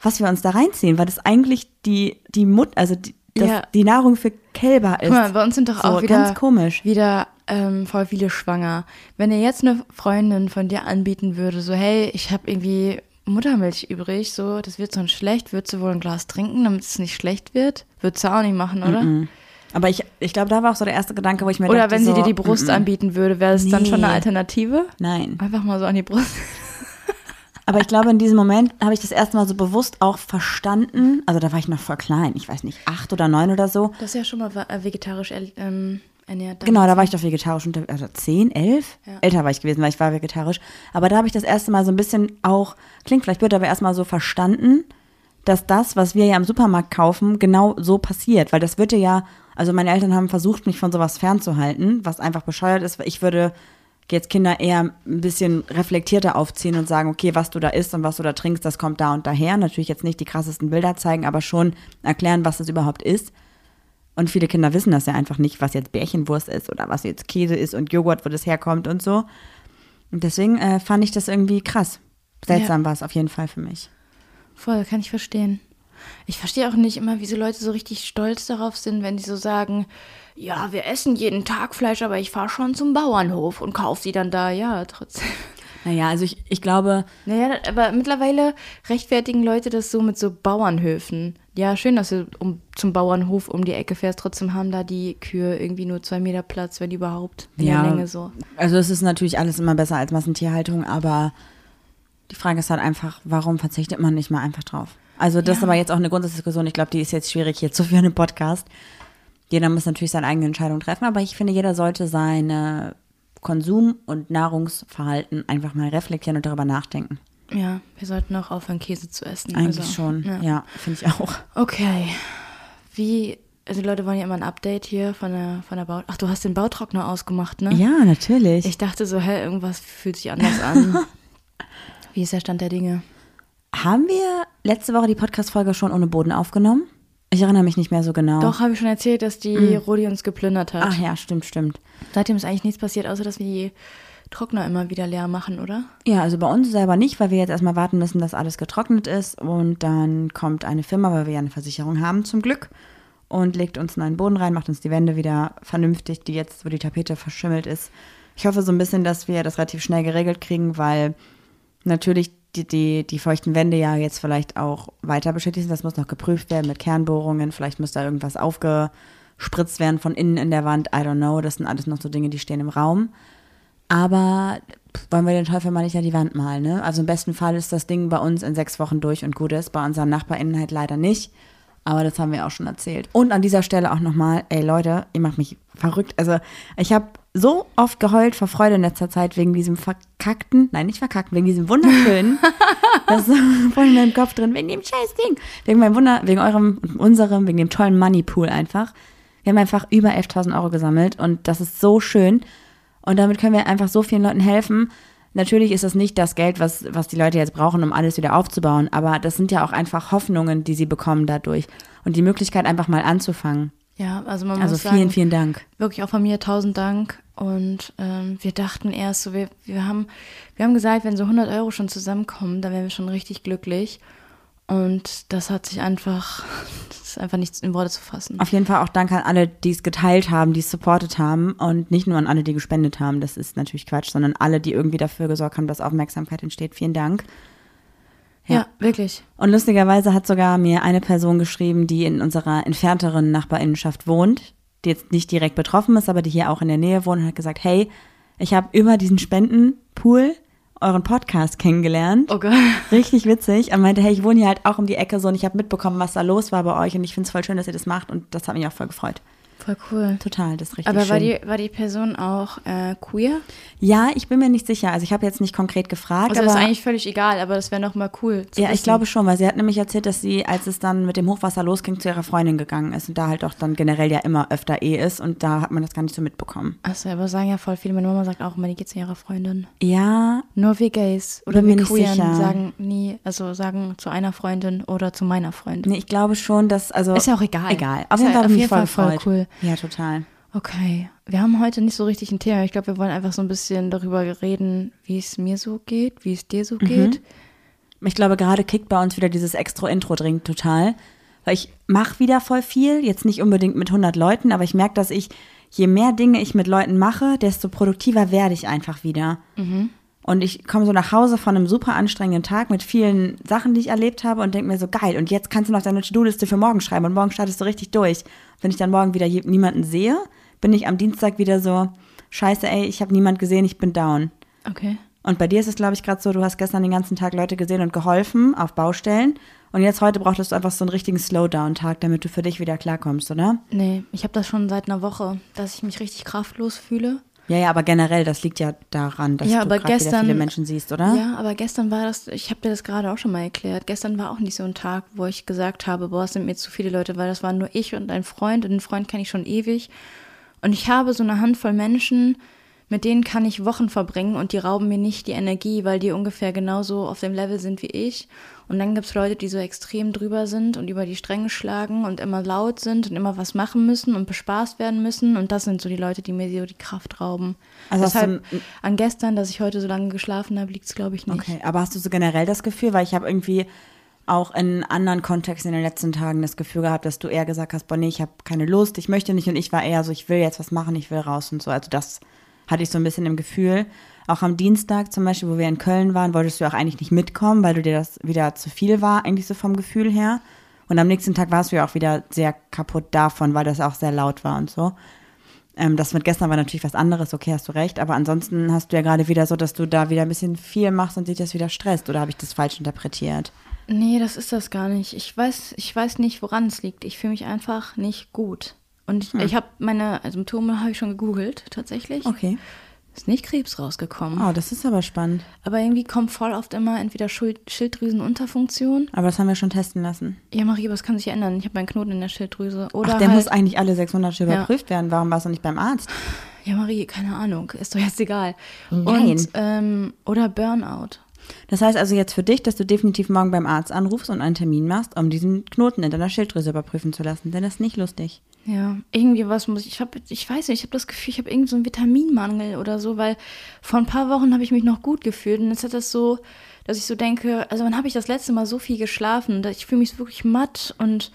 was wir uns da reinziehen, weil das eigentlich die, die Mut, also die, das, Ja. die Nahrung für Kälber ist. Guck mal, bei uns sind doch so, auch wieder, ganz komisch. wieder ähm, voll viele schwanger. Wenn dir jetzt eine Freundin von dir anbieten würde, so hey, ich habe irgendwie Muttermilch übrig, so, das wird sonst schlecht, würdest du wohl ein Glas trinken, damit es nicht schlecht wird? Würdest du auch nicht machen, oder? Aber ich, ich glaube, da war auch so der erste Gedanke, wo ich mir Oder dachte, wenn sie so, dir die Brust mm, mm, anbieten würde, wäre es dann schon eine Nee. Alternative? Nein. Einfach mal so an die Brust. Aber ich glaube, in diesem Moment habe ich das erste Mal so bewusst auch verstanden. Also da war ich noch voll klein, ich weiß nicht, acht oder neun oder so. Das ist ja schon mal äh, vegetarisch er- ähm, ernährt. Genau, da war ich doch vegetarisch unter, also zehn, elf? Ja. Älter war ich gewesen, weil ich war vegetarisch. Aber da habe ich das erste Mal so ein bisschen auch, klingt vielleicht blöd, aber erstmal so verstanden, dass das, was wir ja im Supermarkt kaufen, genau so passiert. Weil das wird dir ja, also meine Eltern haben versucht, mich von sowas fernzuhalten, was einfach bescheuert ist. weil Ich würde jetzt Kinder eher ein bisschen reflektierter aufziehen und sagen, okay, was du da isst und was du da trinkst, das kommt da und daher. Natürlich jetzt nicht die krassesten Bilder zeigen, aber schon erklären, was das überhaupt ist. Und viele Kinder wissen das ja einfach nicht, was jetzt Bärchenwurst ist oder was jetzt Käse ist und Joghurt, wo das herkommt und so. Und deswegen äh, fand ich das irgendwie krass. Seltsam war es auf jeden Fall für mich. Voll, kann ich verstehen. Ich verstehe auch nicht immer, wieso Leute so richtig stolz darauf sind, wenn die so sagen, ja, wir essen jeden Tag Fleisch, aber ich fahre schon zum Bauernhof und kaufe die dann da. Ja, trotzdem. Naja, also ich, ich glaube, Naja, aber mittlerweile rechtfertigen Leute das so mit so Bauernhöfen. Ja, schön, dass du um, zum Bauernhof um die Ecke fährst. Trotzdem haben da die Kühe irgendwie nur zwei Meter Platz, wenn überhaupt. In Ja. der Länge so. also es ist natürlich alles immer besser als Massentierhaltung, aber die Frage ist halt einfach, warum verzichtet man nicht mal einfach drauf? Also das ist Ja. aber jetzt auch eine Grundsatzdiskussion. Ich glaube, die ist jetzt schwierig hier zu führen im Podcast. Jeder muss natürlich seine eigene Entscheidung treffen, aber ich finde, jeder sollte seine Konsum- und Nahrungsverhalten einfach mal reflektieren und darüber nachdenken. Ja, wir sollten auch aufhören, Käse zu essen. Eigentlich also, schon, ja, finde ich auch. Okay. Wie, also die Leute wollen ja immer ein Update hier von der, von der Bau. Ach, du hast den Bautrockner ausgemacht, ne? Ja, natürlich. Ich dachte so, hä, irgendwas fühlt sich anders an. Wie ist der Stand der Dinge? Haben wir letzte Woche die Podcast-Folge schon ohne Boden aufgenommen? Ich erinnere mich nicht mehr so genau. Doch, habe ich schon erzählt, dass die Rodi uns geplündert hat. Ach ja, stimmt, stimmt. Seitdem ist eigentlich nichts passiert, außer dass wir die Trockner immer wieder leer machen, oder? Ja, also bei uns selber nicht, weil wir jetzt erstmal warten müssen, dass alles getrocknet ist. Und dann kommt eine Firma, weil wir ja eine Versicherung haben, zum Glück. Und legt uns einen Boden rein, macht uns die Wände wieder vernünftig, die jetzt, wo die Tapete verschimmelt ist. Ich hoffe so ein bisschen, dass wir das relativ schnell geregelt kriegen, weil natürlich die, die, die feuchten Wände ja jetzt vielleicht auch weiter beschädigt sind. Das muss noch geprüft werden mit Kernbohrungen. Vielleicht muss da irgendwas aufgespritzt werden von innen in der Wand. I don't know. Das sind alles noch so Dinge, die stehen im Raum. Aber wollen wir den Teufel mal nicht an die Wand malen, ne? Also im besten Fall ist das Ding bei uns in sechs Wochen durch und gut ist. Bei unseren NachbarInnen halt leider nicht. Aber das haben wir auch schon erzählt. Und an dieser Stelle auch nochmal, ey Leute, ihr macht mich verrückt. Also ich habe so oft geheult vor Freude in letzter Zeit wegen diesem verkackten, nein, nicht verkackten, wegen diesem wunderschönen, das ist voll in meinem Kopf drin, wegen dem scheiß Ding. Wegen meinem Wunder, wegen eurem und unserem, wegen dem tollen Moneypool einfach. Wir haben einfach über 11.000 Euro gesammelt und das ist so schön. Und damit können wir einfach so vielen Leuten helfen. Natürlich ist das nicht das Geld, was, was die Leute jetzt brauchen, um alles wieder aufzubauen, aber das sind ja auch einfach Hoffnungen, die sie bekommen dadurch und die Möglichkeit, einfach mal anzufangen. Ja, also man Also muss vielen, sagen, vielen Dank. wirklich auch von mir tausend Dank. Und ähm, wir dachten erst so, wir, wir, haben, wir haben gesagt, wenn so 100 Euro schon zusammenkommen, dann wären wir schon richtig glücklich. Und das hat sich einfach, das ist einfach nichts in Worte zu fassen. Auf jeden Fall auch Dank an alle, die es geteilt haben, die es supportet haben und nicht nur an alle, die gespendet haben. Das ist natürlich Quatsch, sondern alle, die irgendwie dafür gesorgt haben, dass Aufmerksamkeit entsteht. Vielen Dank. Ja, wirklich. Und lustigerweise hat sogar mir eine Person geschrieben, die in unserer entfernteren Nachbarinnenschaft wohnt, die jetzt nicht direkt betroffen ist, aber die hier auch in der Nähe wohnt und hat gesagt, hey, ich habe über diesen Spendenpool euren Podcast kennengelernt. Oh Gott. Richtig witzig. Er meinte, hey, ich wohne hier halt auch um die Ecke so und ich habe mitbekommen, was da los war bei euch und ich finde es voll schön, dass ihr das macht und das hat mich auch voll gefreut. Voll cool. Total, das ist richtig Aber schön. war die, war die Person auch äh, queer? ja, ich bin mir nicht sicher. Also ich habe jetzt nicht konkret gefragt, Also aber das ist eigentlich völlig egal, aber das wäre noch mal cool zu ja, ich wissen. glaube schon, weil sie hat nämlich erzählt, dass sie, als es dann mit dem Hochwasser losging, zu ihrer Freundin gegangen ist und da halt auch dann generell ja immer öfter eh ist und da hat man das gar nicht so mitbekommen. Achso, aber sagen ja voll viele. Meine Mama sagt auch immer, die geht zu ihrer Freundin. Ja, Nur wir Gays oder wir nicht Queeren sagen nie, also sagen zu einer Freundin oder zu meiner Freundin. nee, ich glaube schon, dass, also. Ist ja auch egal. Egal. Auf jeden Fall auf ich jeden voll Fall voll gefreut. cool. Ja, total. Okay, wir haben heute nicht so richtig ein Thema. Ich glaube, wir wollen einfach so ein bisschen darüber reden, wie es mir so geht, wie es dir so Mhm. geht. Ich glaube, gerade kickt bei uns wieder dieses extra Intro dringend total. Weil ich mache wieder voll viel, jetzt nicht unbedingt mit 100 Leuten, aber ich merke, dass ich, je mehr Dinge ich mit Leuten mache, desto produktiver werde ich einfach wieder. Und ich komme so nach Hause von einem super anstrengenden Tag mit vielen Sachen, die ich erlebt habe und denke mir so, geil, und jetzt kannst du noch deine To-Do-Liste für morgen schreiben und morgen startest du richtig durch. Wenn ich dann morgen wieder niemanden sehe, bin ich am Dienstag wieder so, scheiße, ey, ich habe niemand gesehen, ich bin down. Okay. Und bei dir ist es, glaube ich, gerade so, du hast gestern den ganzen Tag Leute gesehen und geholfen auf Baustellen. Und jetzt heute brauchtest du einfach so einen richtigen Slowdown-Tag, damit du für dich wieder klarkommst, oder? Nee, ich habe das schon seit einer Woche, dass ich mich richtig kraftlos fühle. Ja, ja, aber generell, das liegt ja daran, dass Ja, du gerade wieder viele Menschen siehst, oder? Ja, aber gestern war das, ich habe dir das gerade auch schon mal erklärt, gestern war auch nicht so ein Tag, wo ich gesagt habe, boah, es sind mir zu viele Leute, weil das waren nur ich und ein Freund und den Freund kenne ich schon ewig. Und ich habe so eine Handvoll Menschen, mit denen kann ich Wochen verbringen und die rauben mir nicht die Energie, weil die ungefähr genauso auf dem Level sind wie ich. Und dann gibt's Leute, die so extrem drüber sind und über die Stränge schlagen und immer laut sind und immer was machen müssen und bespaßt werden müssen. Und das sind so die Leute, die mir so die Kraft rauben. Also Deshalb du- an gestern, dass ich heute so lange geschlafen habe, liegt's glaube ich nicht. Okay, aber hast du so generell das Gefühl, weil ich habe irgendwie auch in anderen Kontexten in den letzten Tagen das Gefühl gehabt, dass du eher gesagt hast, boah, nee, ich habe keine Lust, ich möchte nicht und ich war eher so, ich will jetzt was machen, ich will raus und so. Also das hatte ich so ein bisschen im Gefühl. Auch am Dienstag zum Beispiel, wo wir in Köln waren, wolltest du auch eigentlich nicht mitkommen, weil du dir das wieder zu viel war, eigentlich so vom Gefühl her. Und am nächsten Tag warst du ja auch wieder sehr kaputt davon, weil das auch sehr laut war und so. Ähm, das mit gestern war natürlich was anderes, okay, hast du recht. Aber ansonsten hast du ja gerade wieder so, dass du da wieder ein bisschen viel machst und dich das wieder stresst. Oder habe ich das falsch interpretiert? Nee, das ist das gar nicht. Ich weiß, ich weiß nicht, woran es liegt. Ich fühle mich einfach nicht gut. Und ich, ich habe meine Symptome habe ich schon gegoogelt, tatsächlich. Okay. Ist nicht Krebs rausgekommen. Oh, das ist aber spannend. Aber irgendwie kommt voll oft immer entweder Schuld Schilddrüsenunterfunktion. Aber das haben wir schon testen lassen. Ja, Marie, was kann sich ändern? Ich habe einen Knoten in der Schilddrüse. Oder Ach, der halt, muss eigentlich alle sechs Monate Ja. überprüft werden. Warum warst du nicht beim Arzt? Ja, Marie, keine Ahnung. Ist doch jetzt egal. Nein. Und, ähm, oder Burnout. Das heißt also jetzt für dich, dass du definitiv morgen beim Arzt anrufst und einen Termin machst, um diesen Knoten in deiner Schilddrüse überprüfen zu lassen. Denn das ist nicht lustig. Ja, irgendwie was muss ich. Ich habe, ich weiß nicht, ich habe das Gefühl, ich habe irgendwie so einen Vitaminmangel oder so, weil vor ein paar Wochen habe ich mich noch gut gefühlt und jetzt hat das so, dass ich so denke, also wann habe ich das letzte Mal so viel geschlafen? Ich fühle mich wirklich matt und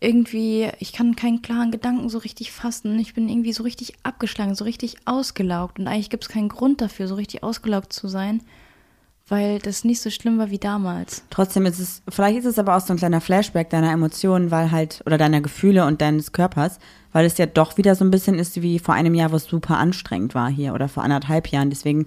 irgendwie, ich kann keinen klaren Gedanken so richtig fassen. Ich bin irgendwie so richtig abgeschlagen, so richtig ausgelaugt und eigentlich gibt es keinen Grund dafür, so richtig ausgelaugt zu sein, weil das nicht so schlimm war wie damals. Trotzdem ist es, vielleicht ist es aber auch so ein kleiner Flashback deiner Emotionen, weil halt, oder deiner Gefühle und deines Körpers, weil es ja doch wieder so ein bisschen ist wie vor einem Jahr, wo es super anstrengend war hier oder vor anderthalb Jahren. Deswegen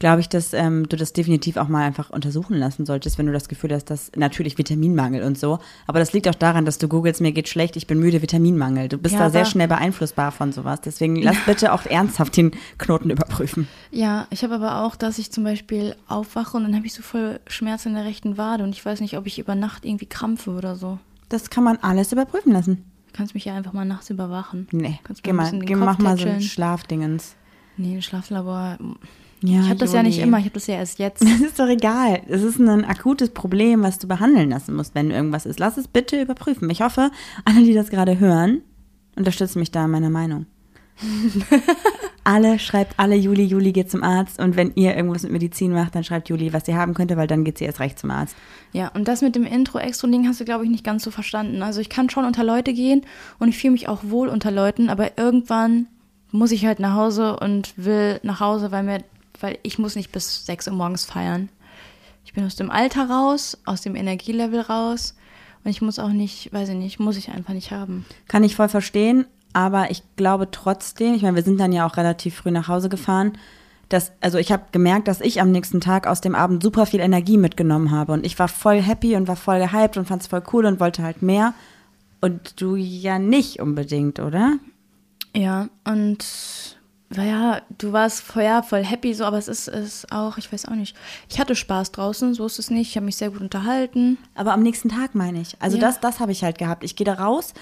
glaube ich, dass ähm, du das definitiv auch mal einfach untersuchen lassen solltest, wenn du das Gefühl hast, dass natürlich Vitaminmangel und so. Aber das liegt auch daran, dass du googelst, mir geht schlecht, ich bin müde, Vitaminmangel. Du bist Ja, da sehr schnell beeinflussbar von sowas. Deswegen lass bitte auch ernsthaft den Knoten überprüfen. Ja, ich habe aber auch, dass ich zum Beispiel aufwache und dann habe ich so voll Schmerz in der rechten Wade und ich weiß nicht, ob ich über Nacht irgendwie krampfe oder so. Das kann man alles überprüfen lassen. Du kannst mich ja einfach mal nachts überwachen. Nee, Kannst geh mal, geh, mach mal so ein tätscheln. Schlafdingens. Nee, ein Schlaflabor. Ja, ich habe das ja nicht immer, ich habe das ja erst jetzt. Das ist doch egal. Es ist ein akutes Problem, was du behandeln lassen musst, wenn irgendwas ist. Lass es bitte überprüfen. Ich hoffe, alle, die das gerade hören, unterstützen mich da in meiner Meinung. alle, schreibt alle Juli, Juli geht zum Arzt. Und wenn ihr irgendwas mit Medizin macht, dann schreibt Juli, was sie haben könnte, weil dann geht sie erst recht zum Arzt. Ja, und das mit dem Intro-Extro-Ding hast du, glaube ich, nicht ganz so verstanden. Also ich kann schon unter Leute gehen und ich fühle mich auch wohl unter Leuten, aber irgendwann muss ich halt nach Hause und will nach Hause, weil mir, weil ich muss nicht bis 6 Uhr morgens feiern. Ich bin aus dem Alter raus, aus dem Energielevel raus und ich muss auch nicht, weiß ich nicht, muss ich einfach nicht haben. Kann ich voll verstehen, aber ich glaube trotzdem, ich meine, wir sind dann ja auch relativ früh nach Hause gefahren, dass, also ich habe gemerkt, dass ich am nächsten Tag aus dem Abend super viel Energie mitgenommen habe und ich war voll happy und war voll gehypt und fand es voll cool und wollte halt mehr und du ja nicht unbedingt, oder? Ja, und naja, du warst vorher voll happy so, aber es ist, ist auch, ich weiß auch nicht. Ich hatte Spaß draußen, so ist es nicht. Ich habe mich sehr gut unterhalten. Aber am nächsten Tag meine ich. Also Ja. das, das habe ich halt gehabt. Ich gehe da raus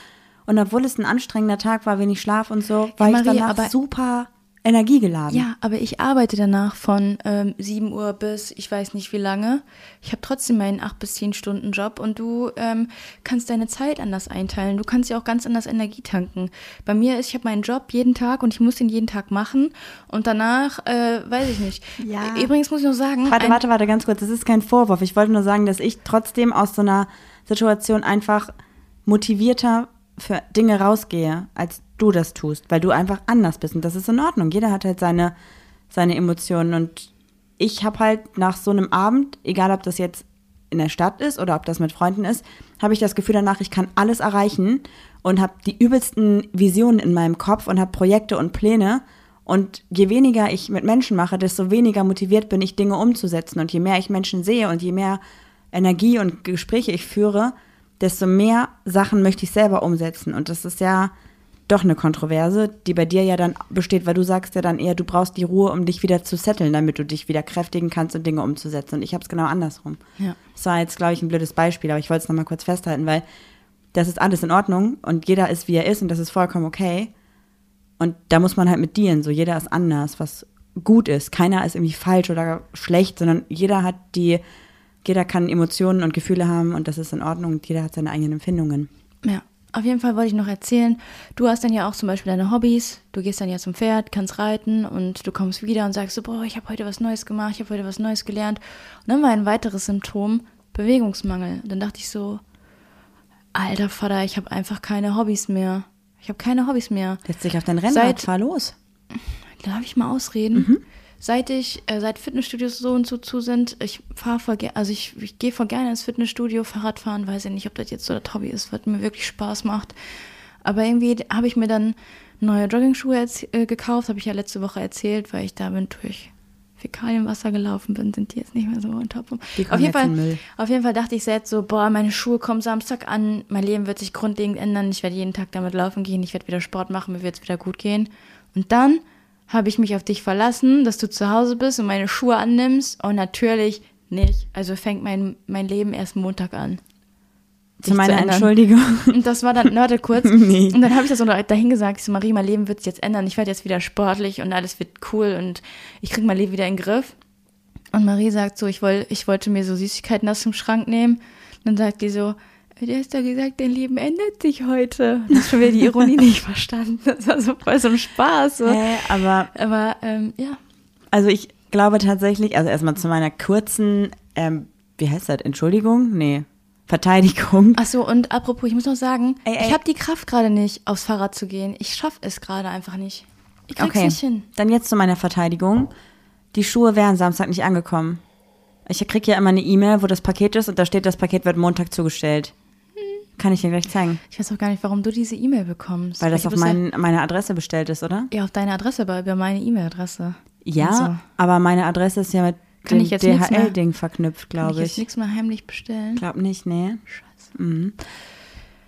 und obwohl es ein anstrengender Tag war, wenig Schlaf und so, war Marie, ich danach aber- super energiegeladen. Ja, aber ich arbeite danach von ähm, 7 Uhr bis ich weiß nicht wie lange. Ich habe trotzdem meinen 8 bis 10 Stunden Job und du ähm, kannst deine Zeit anders einteilen. Du kannst ja auch ganz anders Energie tanken. Bei mir ist, ich habe meinen Job jeden Tag und ich muss den jeden Tag machen und danach, äh, weiß ich nicht. Ja. Übrigens muss ich noch sagen, Warte, warte, warte, ganz kurz. Das ist kein Vorwurf. Ich wollte nur sagen, dass ich trotzdem aus so einer Situation einfach motivierter für Dinge rausgehe, als du das tust, weil du einfach anders bist. Und das ist in Ordnung. Jeder hat halt seine, seine Emotionen. Und ich habe halt nach so einem Abend, egal ob das jetzt in der Stadt ist oder ob das mit Freunden ist, habe ich das Gefühl danach, ich kann alles erreichen und habe die übelsten Visionen in meinem Kopf und habe Projekte und Pläne. Und je weniger ich mit Menschen mache, desto weniger motiviert bin ich, Dinge umzusetzen. Und je mehr ich Menschen sehe und je mehr Energie und Gespräche ich führe, desto mehr Sachen möchte ich selber umsetzen. Und das ist ja doch eine Kontroverse, die bei dir ja dann besteht, weil du sagst ja dann eher, du brauchst die Ruhe, um dich wieder zu setteln, damit du dich wieder kräftigen kannst und Dinge umzusetzen. Und ich habe es genau andersrum. Ja. Das war jetzt, glaube ich, ein blödes Beispiel, aber ich wollte es nochmal kurz festhalten, weil das ist alles in Ordnung und jeder ist, wie er ist und das ist vollkommen okay. Und da muss man halt mit dienen, so jeder ist anders, was gut ist. Keiner ist irgendwie falsch oder schlecht, sondern jeder hat die, jeder kann Emotionen und Gefühle haben und das ist in Ordnung jeder hat seine eigenen Empfindungen. Ja, auf jeden Fall wollte ich noch erzählen, du hast dann ja auch zum Beispiel deine Hobbys, du gehst dann ja zum Pferd, kannst reiten und du kommst wieder und sagst so, boah, ich habe heute was Neues gemacht, ich habe heute was Neues gelernt. Und dann war ein weiteres Symptom Bewegungsmangel. Und dann dachte ich so, alter Vater, ich habe einfach keine Hobbys mehr. Ich habe keine Hobbys mehr. Setz dich auf dein Rennrad, fahr los. Darf ich mal ausreden? Seit ich, äh, seit Fitnessstudios so und so zu sind, ich fahre voll gerne, also ich, ich gehe voll gerne ins Fitnessstudio, Fahrrad fahren, weiß ja nicht, ob das jetzt so das Hobby ist, was mir wirklich Spaß macht. Aber irgendwie habe ich mir dann neue Joggingschuhe äh, gekauft, habe ich ja letzte Woche erzählt, weil ich da bin durch Fäkalienwasser gelaufen bin, sind die jetzt nicht mehr so on top. Die Auf jeden, Fall, in auf jeden Fall dachte ich selbst so, boah, meine Schuhe kommen Samstag an, mein Leben wird sich grundlegend ändern, ich werde jeden Tag damit laufen gehen, ich werde wieder Sport machen, mir wird es wieder gut gehen. Und dann habe ich mich auf dich verlassen, dass du zu Hause bist und meine Schuhe annimmst und natürlich nicht. Also fängt mein, mein Leben erst Montag an. Zu meiner ändern. Entschuldigung. Und das war dann, warte kurz. Nee. Und dann habe ich das so dahin gesagt, ich so, Marie, mein Leben wird sich jetzt ändern. Ich werde jetzt wieder sportlich und alles wird cool und ich kriege mein Leben wieder in den Griff. Und Marie sagt so, ich, woll, ich wollte mir so Süßigkeiten aus dem Schrank nehmen. Und dann sagt die so, du hast doch gesagt, dein Leben ändert sich heute. Das ist schon wieder die Ironie nicht verstanden. Das war so voll so ein Spaß. So. Hä, aber Aber ähm, ja, Also ich glaube tatsächlich, also erstmal zu meiner kurzen, ähm, wie heißt das, Entschuldigung? Nee, Verteidigung. Ach so, und apropos, ich muss noch sagen, Ey, ey. ich habe die Kraft gerade nicht, aufs Fahrrad zu gehen. Ich schaffe es gerade einfach nicht. Ich krieg's Okay, nicht hin. dann jetzt zu meiner Verteidigung. Die Schuhe wären Samstag nicht angekommen. Ich krieg ja immer eine E-Mail, wo das Paket ist und da steht, das Paket wird Montag zugestellt. Kann ich dir gleich zeigen. Ich weiß auch gar nicht, warum du diese E-Mail bekommst. Weil das auf mein, meine Adresse bestellt ist, oder? Ja, auf deine Adresse, aber über meine E-Mail-Adresse. Ja, Also, aber meine Adresse ist ja mit Kann dem jetzt DHL-Ding verknüpft, kann ich glaube jetzt ich. nichts mehr heimlich bestellen? Glaub nicht, nee. Scheiße. Mhm.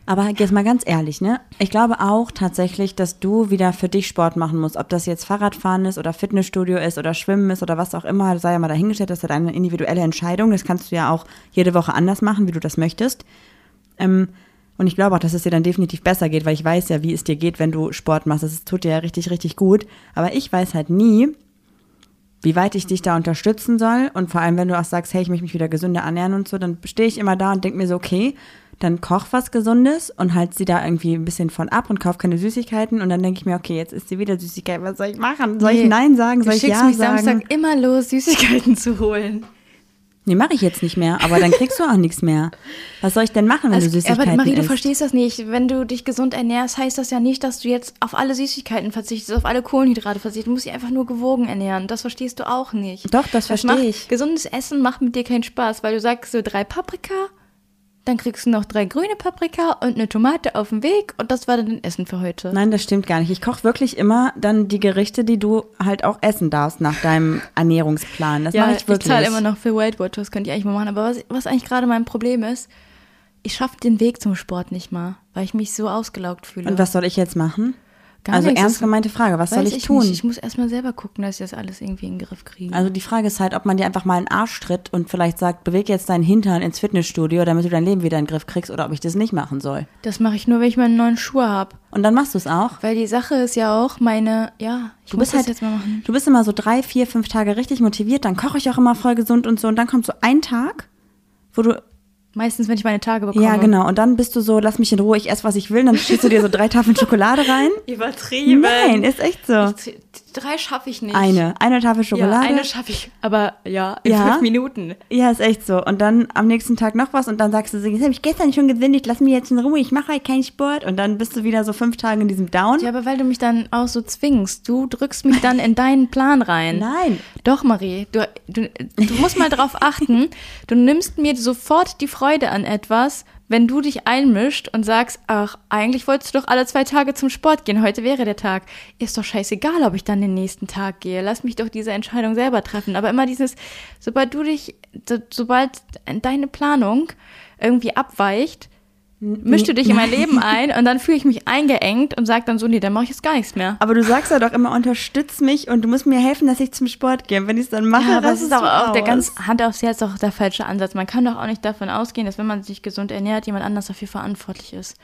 Aber jetzt mal ganz ehrlich, ne? Ich glaube auch tatsächlich, dass du wieder für dich Sport machen musst. Ob das jetzt Fahrradfahren ist oder Fitnessstudio ist oder Schwimmen ist oder was auch immer, sei ja mal dahingestellt, das ist ja deine individuelle Entscheidung. Das kannst du ja auch jede Woche anders machen, wie du das möchtest. Ähm, und ich glaube auch, dass es dir dann definitiv besser geht, weil ich weiß ja, wie es dir geht, wenn du Sport machst. Das tut dir ja richtig, richtig gut. Aber ich weiß halt nie, wie weit ich dich da unterstützen soll. Und vor allem, wenn du auch sagst, hey, ich möchte mich wieder gesünder ernähren und so, dann stehe ich immer da und denke mir so, okay, dann koch was Gesundes und halt sie da irgendwie ein bisschen von ab und kauf keine Süßigkeiten. Und dann denke ich mir, okay, jetzt ist sie wieder Süßigkeit, was soll ich machen? Soll ich Nein sagen? Soll du ich Ja mich sagen? Samstag immer los, Süßigkeiten zu holen. Nee, mache ich jetzt nicht mehr, aber dann kriegst du auch nichts mehr. Was soll ich denn machen, wenn Also, du Süßigkeiten aber Marie, du verstehst das nicht. Wenn du dich gesund ernährst, heißt das ja nicht, dass du jetzt auf alle Süßigkeiten verzichtest, auf alle Kohlenhydrate verzichtest. Du musst dich einfach nur gewogen ernähren. Das verstehst du auch nicht. Doch, das verstehe macht- ich. Gesundes Essen macht mit dir keinen Spaß, weil du sagst so drei Paprika, dann kriegst du noch drei grüne Paprika und eine Tomate auf dem Weg und das war dann dein Essen für heute. Nein, das stimmt gar nicht. Ich koche wirklich immer dann die Gerichte, die du halt auch essen darfst nach deinem Ernährungsplan. Das ja, mache ich ich, wirklich. zahle immer noch für Weight Watchers, könnte ich eigentlich mal machen. Aber was, was eigentlich gerade mein Problem ist, ich schaffe den Weg zum Sport nicht mal, weil ich mich so ausgelaugt fühle. Und was soll ich jetzt machen? Gar also nichts. ernst gemeinte Frage, was soll weiß ich, tun? Nicht. Ich muss erstmal selber gucken, dass ich das alles irgendwie in den Griff kriege. Also die Frage ist halt, ob man dir einfach mal einen Arsch tritt und vielleicht sagt, beweg jetzt deinen Hintern ins Fitnessstudio, damit du dein Leben wieder in den Griff kriegst, oder ob ich das nicht machen soll. das mache ich nur, wenn ich meine neuen Schuhe habe. Und dann machst du es auch. Weil die Sache ist ja auch meine, ja, ich Du muss bist das halt, jetzt mal machen. du bist immer so drei, vier, fünf Tage richtig motiviert, dann koche ich auch immer voll gesund und so, und dann kommt so ein Tag, wo du Meistens, wenn ich meine Tage bekomme. Ja, genau. Und dann bist du so, lass mich in Ruhe, ich esse, was ich will. Dann schießt du dir so drei Tafeln Schokolade rein. Übertrieben. Nein, ist echt so. Drei schaffe ich nicht. Eine. Eine Tafel Ja, Schokolade. eine schaffe ich, aber ja, in Ja? fünf Minuten. Ja, ist echt so. Und dann am nächsten Tag noch was und dann sagst du so, das habe ich gestern schon gesündigt, lass mich jetzt in Ruhe, ich mache halt keinen Sport. Und dann bist du wieder so fünf Tage in diesem Down. Ja, aber weil du mich dann auch so zwingst. Du drückst mich dann in deinen Plan rein. Nein. Doch, Marie, du, du, du musst mal drauf achten, du nimmst mir sofort die Freude an etwas, wenn du dich einmischt und sagst, ach, eigentlich wolltest du doch alle zwei Tage zum Sport gehen, heute wäre der Tag. Ist doch scheißegal, ob ich dann den nächsten Tag gehe. Lass mich doch diese Entscheidung selber treffen. Aber immer dieses, sobald du dich, so, sobald deine Planung irgendwie abweicht, mischst du dich in mein Leben ein und dann fühle ich mich eingeengt und sag dann so, nee, dann mache ich jetzt gar nichts mehr. Aber du sagst ja doch immer, unterstütz mich und du musst mir helfen, dass ich zum Sport gehe. Und wenn ich es dann mache, Ja, aber rastest ist auch, du auch der ganz Hand aufs Herz auch der falsche Ansatz. Man kann doch auch nicht davon ausgehen, dass wenn man sich gesund ernährt, jemand anders dafür verantwortlich ist.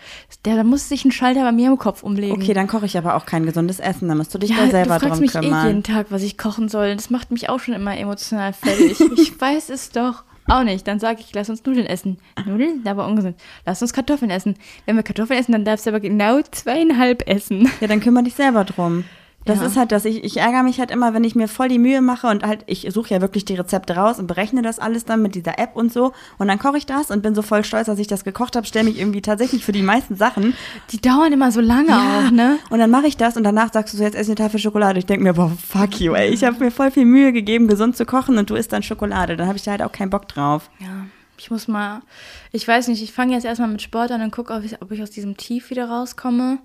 Der, da muss sich ein Schalter bei mir im Kopf umlegen. Okay, dann koche ich aber auch kein gesundes Essen. Dann musst du dich ja, da selber du fragst drum mich eh kümmern. jeden Tag, was ich kochen soll. Das macht mich auch schon immer emotional fertig. ich weiß es doch. Auch nicht. Dann sage ich, lass uns Nudeln essen. Nudeln? Aber ungesund. Lass uns Kartoffeln essen. Wenn wir Kartoffeln essen, dann darfst du aber genau zweieinhalb essen. Ja, dann kümmere dich selber drum. Das Ja. ist halt das. Ich, ich ärgere mich halt immer, wenn ich mir voll die Mühe mache und halt, ich suche ja wirklich die Rezepte raus und berechne das alles dann mit dieser App und so. Und dann koche ich das und bin so voll stolz, dass ich das gekocht habe, stelle mich irgendwie tatsächlich für die meisten Sachen. Die dauern immer so lange auch, ne? Und dann mache ich das und danach sagst du so, jetzt ess eine Tafel Schokolade. Ich denke mir, boah, fuck you, ey. Ich habe mir voll viel Mühe gegeben, gesund zu kochen und du isst dann Schokolade. Dann habe ich da halt auch keinen Bock drauf. Ja, ich muss mal, ich weiß nicht, ich fange jetzt erstmal mit Sport an und gucke, ob ich, ob ich aus diesem Tief wieder rauskomme.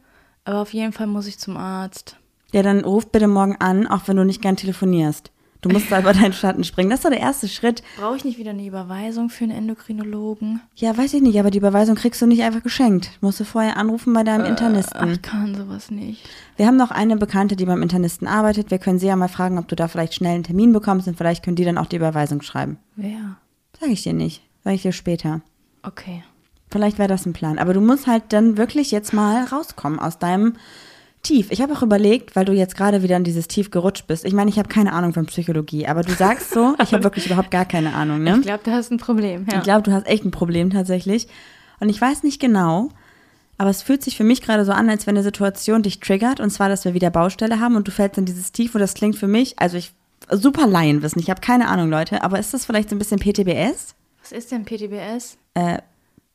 Aber auf jeden Fall muss ich zum Arzt. Ja, dann ruf bitte morgen an, auch wenn du nicht gern telefonierst. Du musst da über deinen Schatten springen. Das ist doch der erste Schritt. Brauche ich nicht wieder eine Überweisung für einen Endokrinologen? Ja, weiß ich nicht, aber die Überweisung kriegst du nicht einfach geschenkt. Musst du vorher anrufen bei deinem Ach, Internisten. ich kann sowas nicht. Wir haben noch eine Bekannte, die beim Internisten arbeitet. Wir können sie ja mal fragen, ob du da vielleicht schnell einen Termin bekommst und vielleicht können die dann auch die Überweisung schreiben. Wer? Sag ich dir nicht. Sag ich dir später. Okay. Vielleicht wäre das ein Plan. Aber du musst halt dann wirklich jetzt mal rauskommen aus deinem Tief. Ich habe auch überlegt, weil du jetzt gerade wieder in dieses Tief gerutscht bist. Ich meine, ich habe keine Ahnung von Psychologie, aber du sagst so, ich habe wirklich überhaupt gar keine Ahnung, ne? Ich glaube, da hast ein Problem. Ja. Ich glaube, du hast echt ein Problem tatsächlich. Und ich weiß nicht genau, aber es fühlt sich für mich gerade so an, als wenn eine Situation dich triggert. Und zwar, dass wir wieder Baustelle haben und du fällst in dieses Tief. Und das klingt für mich, also ich, super Laienwissen. Ich habe keine Ahnung, Leute. Aber ist das vielleicht so ein bisschen PTBS? Was ist denn PTBS? Posttraumatische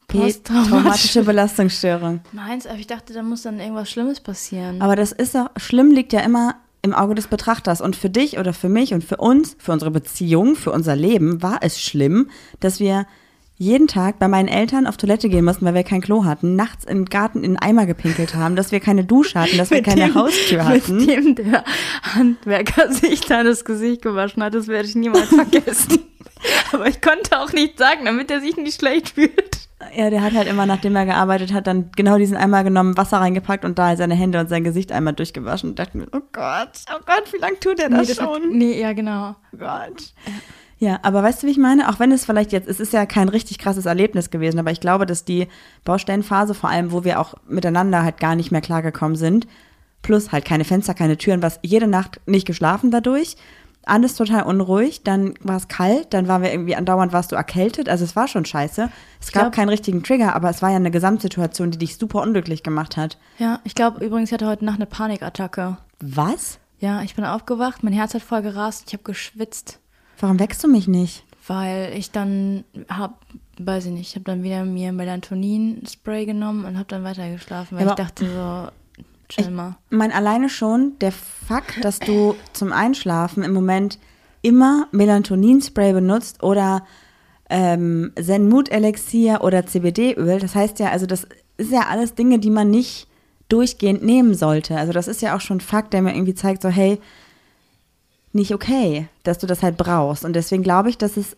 Posttraumatische Belastungsstörung. Meins, aber ich dachte, da muss dann irgendwas Schlimmes passieren. Aber das ist doch, schlimm liegt ja immer im Auge des Betrachters. Und für dich oder für mich und für uns, für unsere Beziehung, für unser Leben war es schlimm, dass wir jeden Tag bei meinen Eltern auf Toilette gehen mussten, weil wir kein Klo hatten, nachts im Garten in den Eimer gepinkelt haben, dass wir keine Dusche hatten, dass wir keine Haustür hatten. Mit dem der Handwerker sich da das Gesicht gewaschen hat, das werde ich niemals vergessen. aber ich konnte auch nicht sagen, damit er sich nicht schlecht fühlt. Ja, der hat halt immer, nachdem er gearbeitet hat, dann genau diesen Eimer genommen, Wasser reingepackt und da seine Hände und sein Gesicht einmal durchgewaschen und dachte mir, oh Gott, oh Gott, wie lange tut er das, nee, das hat, schon? nee, ja, genau. Oh Gott. Ja, aber weißt du, wie ich meine? Auch wenn es vielleicht jetzt, es ist ja kein richtig krasses Erlebnis gewesen, aber ich glaube, dass die Baustellenphase, vor allem, wo wir auch miteinander halt gar nicht mehr klargekommen sind, plus halt keine Fenster, keine Türen, was jede Nacht nicht geschlafen dadurch, alles total unruhig, dann war es kalt, dann waren wir irgendwie andauernd warst du erkältet, also es war schon scheiße. Es gab glaub- keinen richtigen Trigger, aber es war ja eine Gesamtsituation, die dich super unglücklich gemacht hat. Ja, ich glaube übrigens, ich hatte heute Nacht eine Panikattacke. Was? Ja, ich bin aufgewacht, mein Herz hat voll gerast, ich habe geschwitzt, Warum wächst du mich nicht? weil ich dann hab, weiß ich nicht, ich habe dann wieder mir Melatonin-Spray genommen und habe dann weitergeschlafen, weil Ja, ich dachte so, chill mal. mein alleine schon der Fakt, dass du zum Einschlafen im Moment immer Melatonin-Spray benutzt oder ähm, Zen-Mood-Elixier oder CBD-Öl, das heißt ja, also das ist ja alles Dinge, die man nicht durchgehend nehmen sollte. Also das ist ja auch schon ein Fakt, der mir irgendwie zeigt, so hey, nicht okay, dass du das halt brauchst. Und deswegen glaube ich, dass es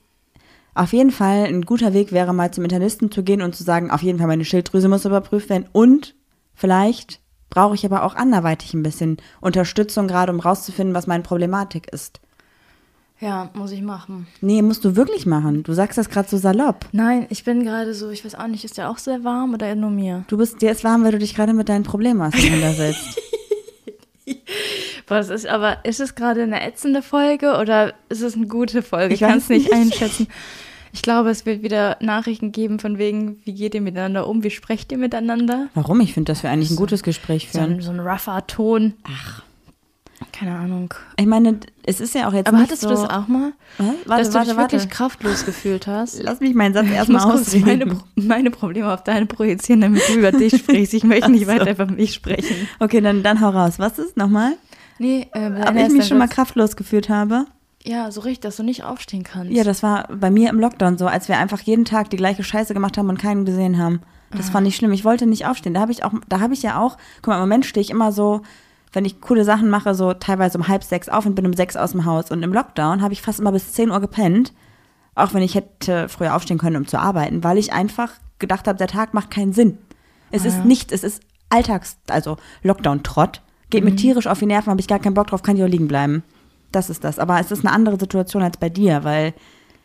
auf jeden Fall ein guter Weg wäre, mal zum Internisten zu gehen und zu sagen, auf jeden Fall meine Schilddrüse muss überprüft werden und vielleicht brauche ich aber auch anderweitig ein bisschen Unterstützung, gerade um rauszufinden, was meine Problematik ist. Ja, muss ich machen. Nee, musst du wirklich machen. Du sagst das gerade so salopp. Nein, ich bin gerade so, ich weiß auch nicht, ist der auch sehr warm oder nur mir? Du bist dir ist warm, weil du dich gerade mit deinen Problemen auseinandersetzt. Was ist, aber ist es gerade eine ätzende Folge oder ist es eine gute Folge? Ich kann es nicht einschätzen. Ich glaube, es wird wieder Nachrichten geben von wegen, wie geht ihr miteinander um, wie sprecht ihr miteinander? Warum? Ich finde, dass wir eigentlich ein gutes Gespräch So ein, führen. so ein rougher Ton. Ach. Keine Ahnung. Ich meine, es ist ja auch jetzt Aber hattest so, du das auch mal? Hä? Warte, dass du warte, dich warte. wirklich kraftlos gefühlt hast? Lass mich meinen Satz erstmal meine, ausreden. Pro- meine Probleme auf deine projizieren, damit du über dich sprichst. Ich möchte nicht so. weiter über mich sprechen. Okay, dann, dann hau raus. Was ist nochmal? Nee, äh, Ob ich mich schon mal kraftlos gefühlt habe? Ja, so richtig, dass du nicht aufstehen kannst. Ja, das war bei mir im Lockdown so, als wir einfach jeden Tag die gleiche Scheiße gemacht haben und keinen gesehen haben. Das fand ich schlimm. Ich wollte nicht aufstehen. Da habe ich auch, da habe ich ja auch, guck mal, im Moment stehe ich immer so, wenn ich coole Sachen mache, so teilweise um halb sechs auf und bin um sechs aus dem Haus. Und im Lockdown habe ich fast immer bis 10 Uhr gepennt, auch wenn ich hätte früher aufstehen können, um zu arbeiten, weil ich einfach gedacht habe, der Tag macht keinen Sinn. Es ist nichts, es ist Alltags, also Lockdown-Trott. Geht mir tierisch auf die Nerven, habe ich gar keinen Bock drauf, kann ich auch liegen bleiben. Das ist das. Aber es ist eine andere Situation als bei dir, weil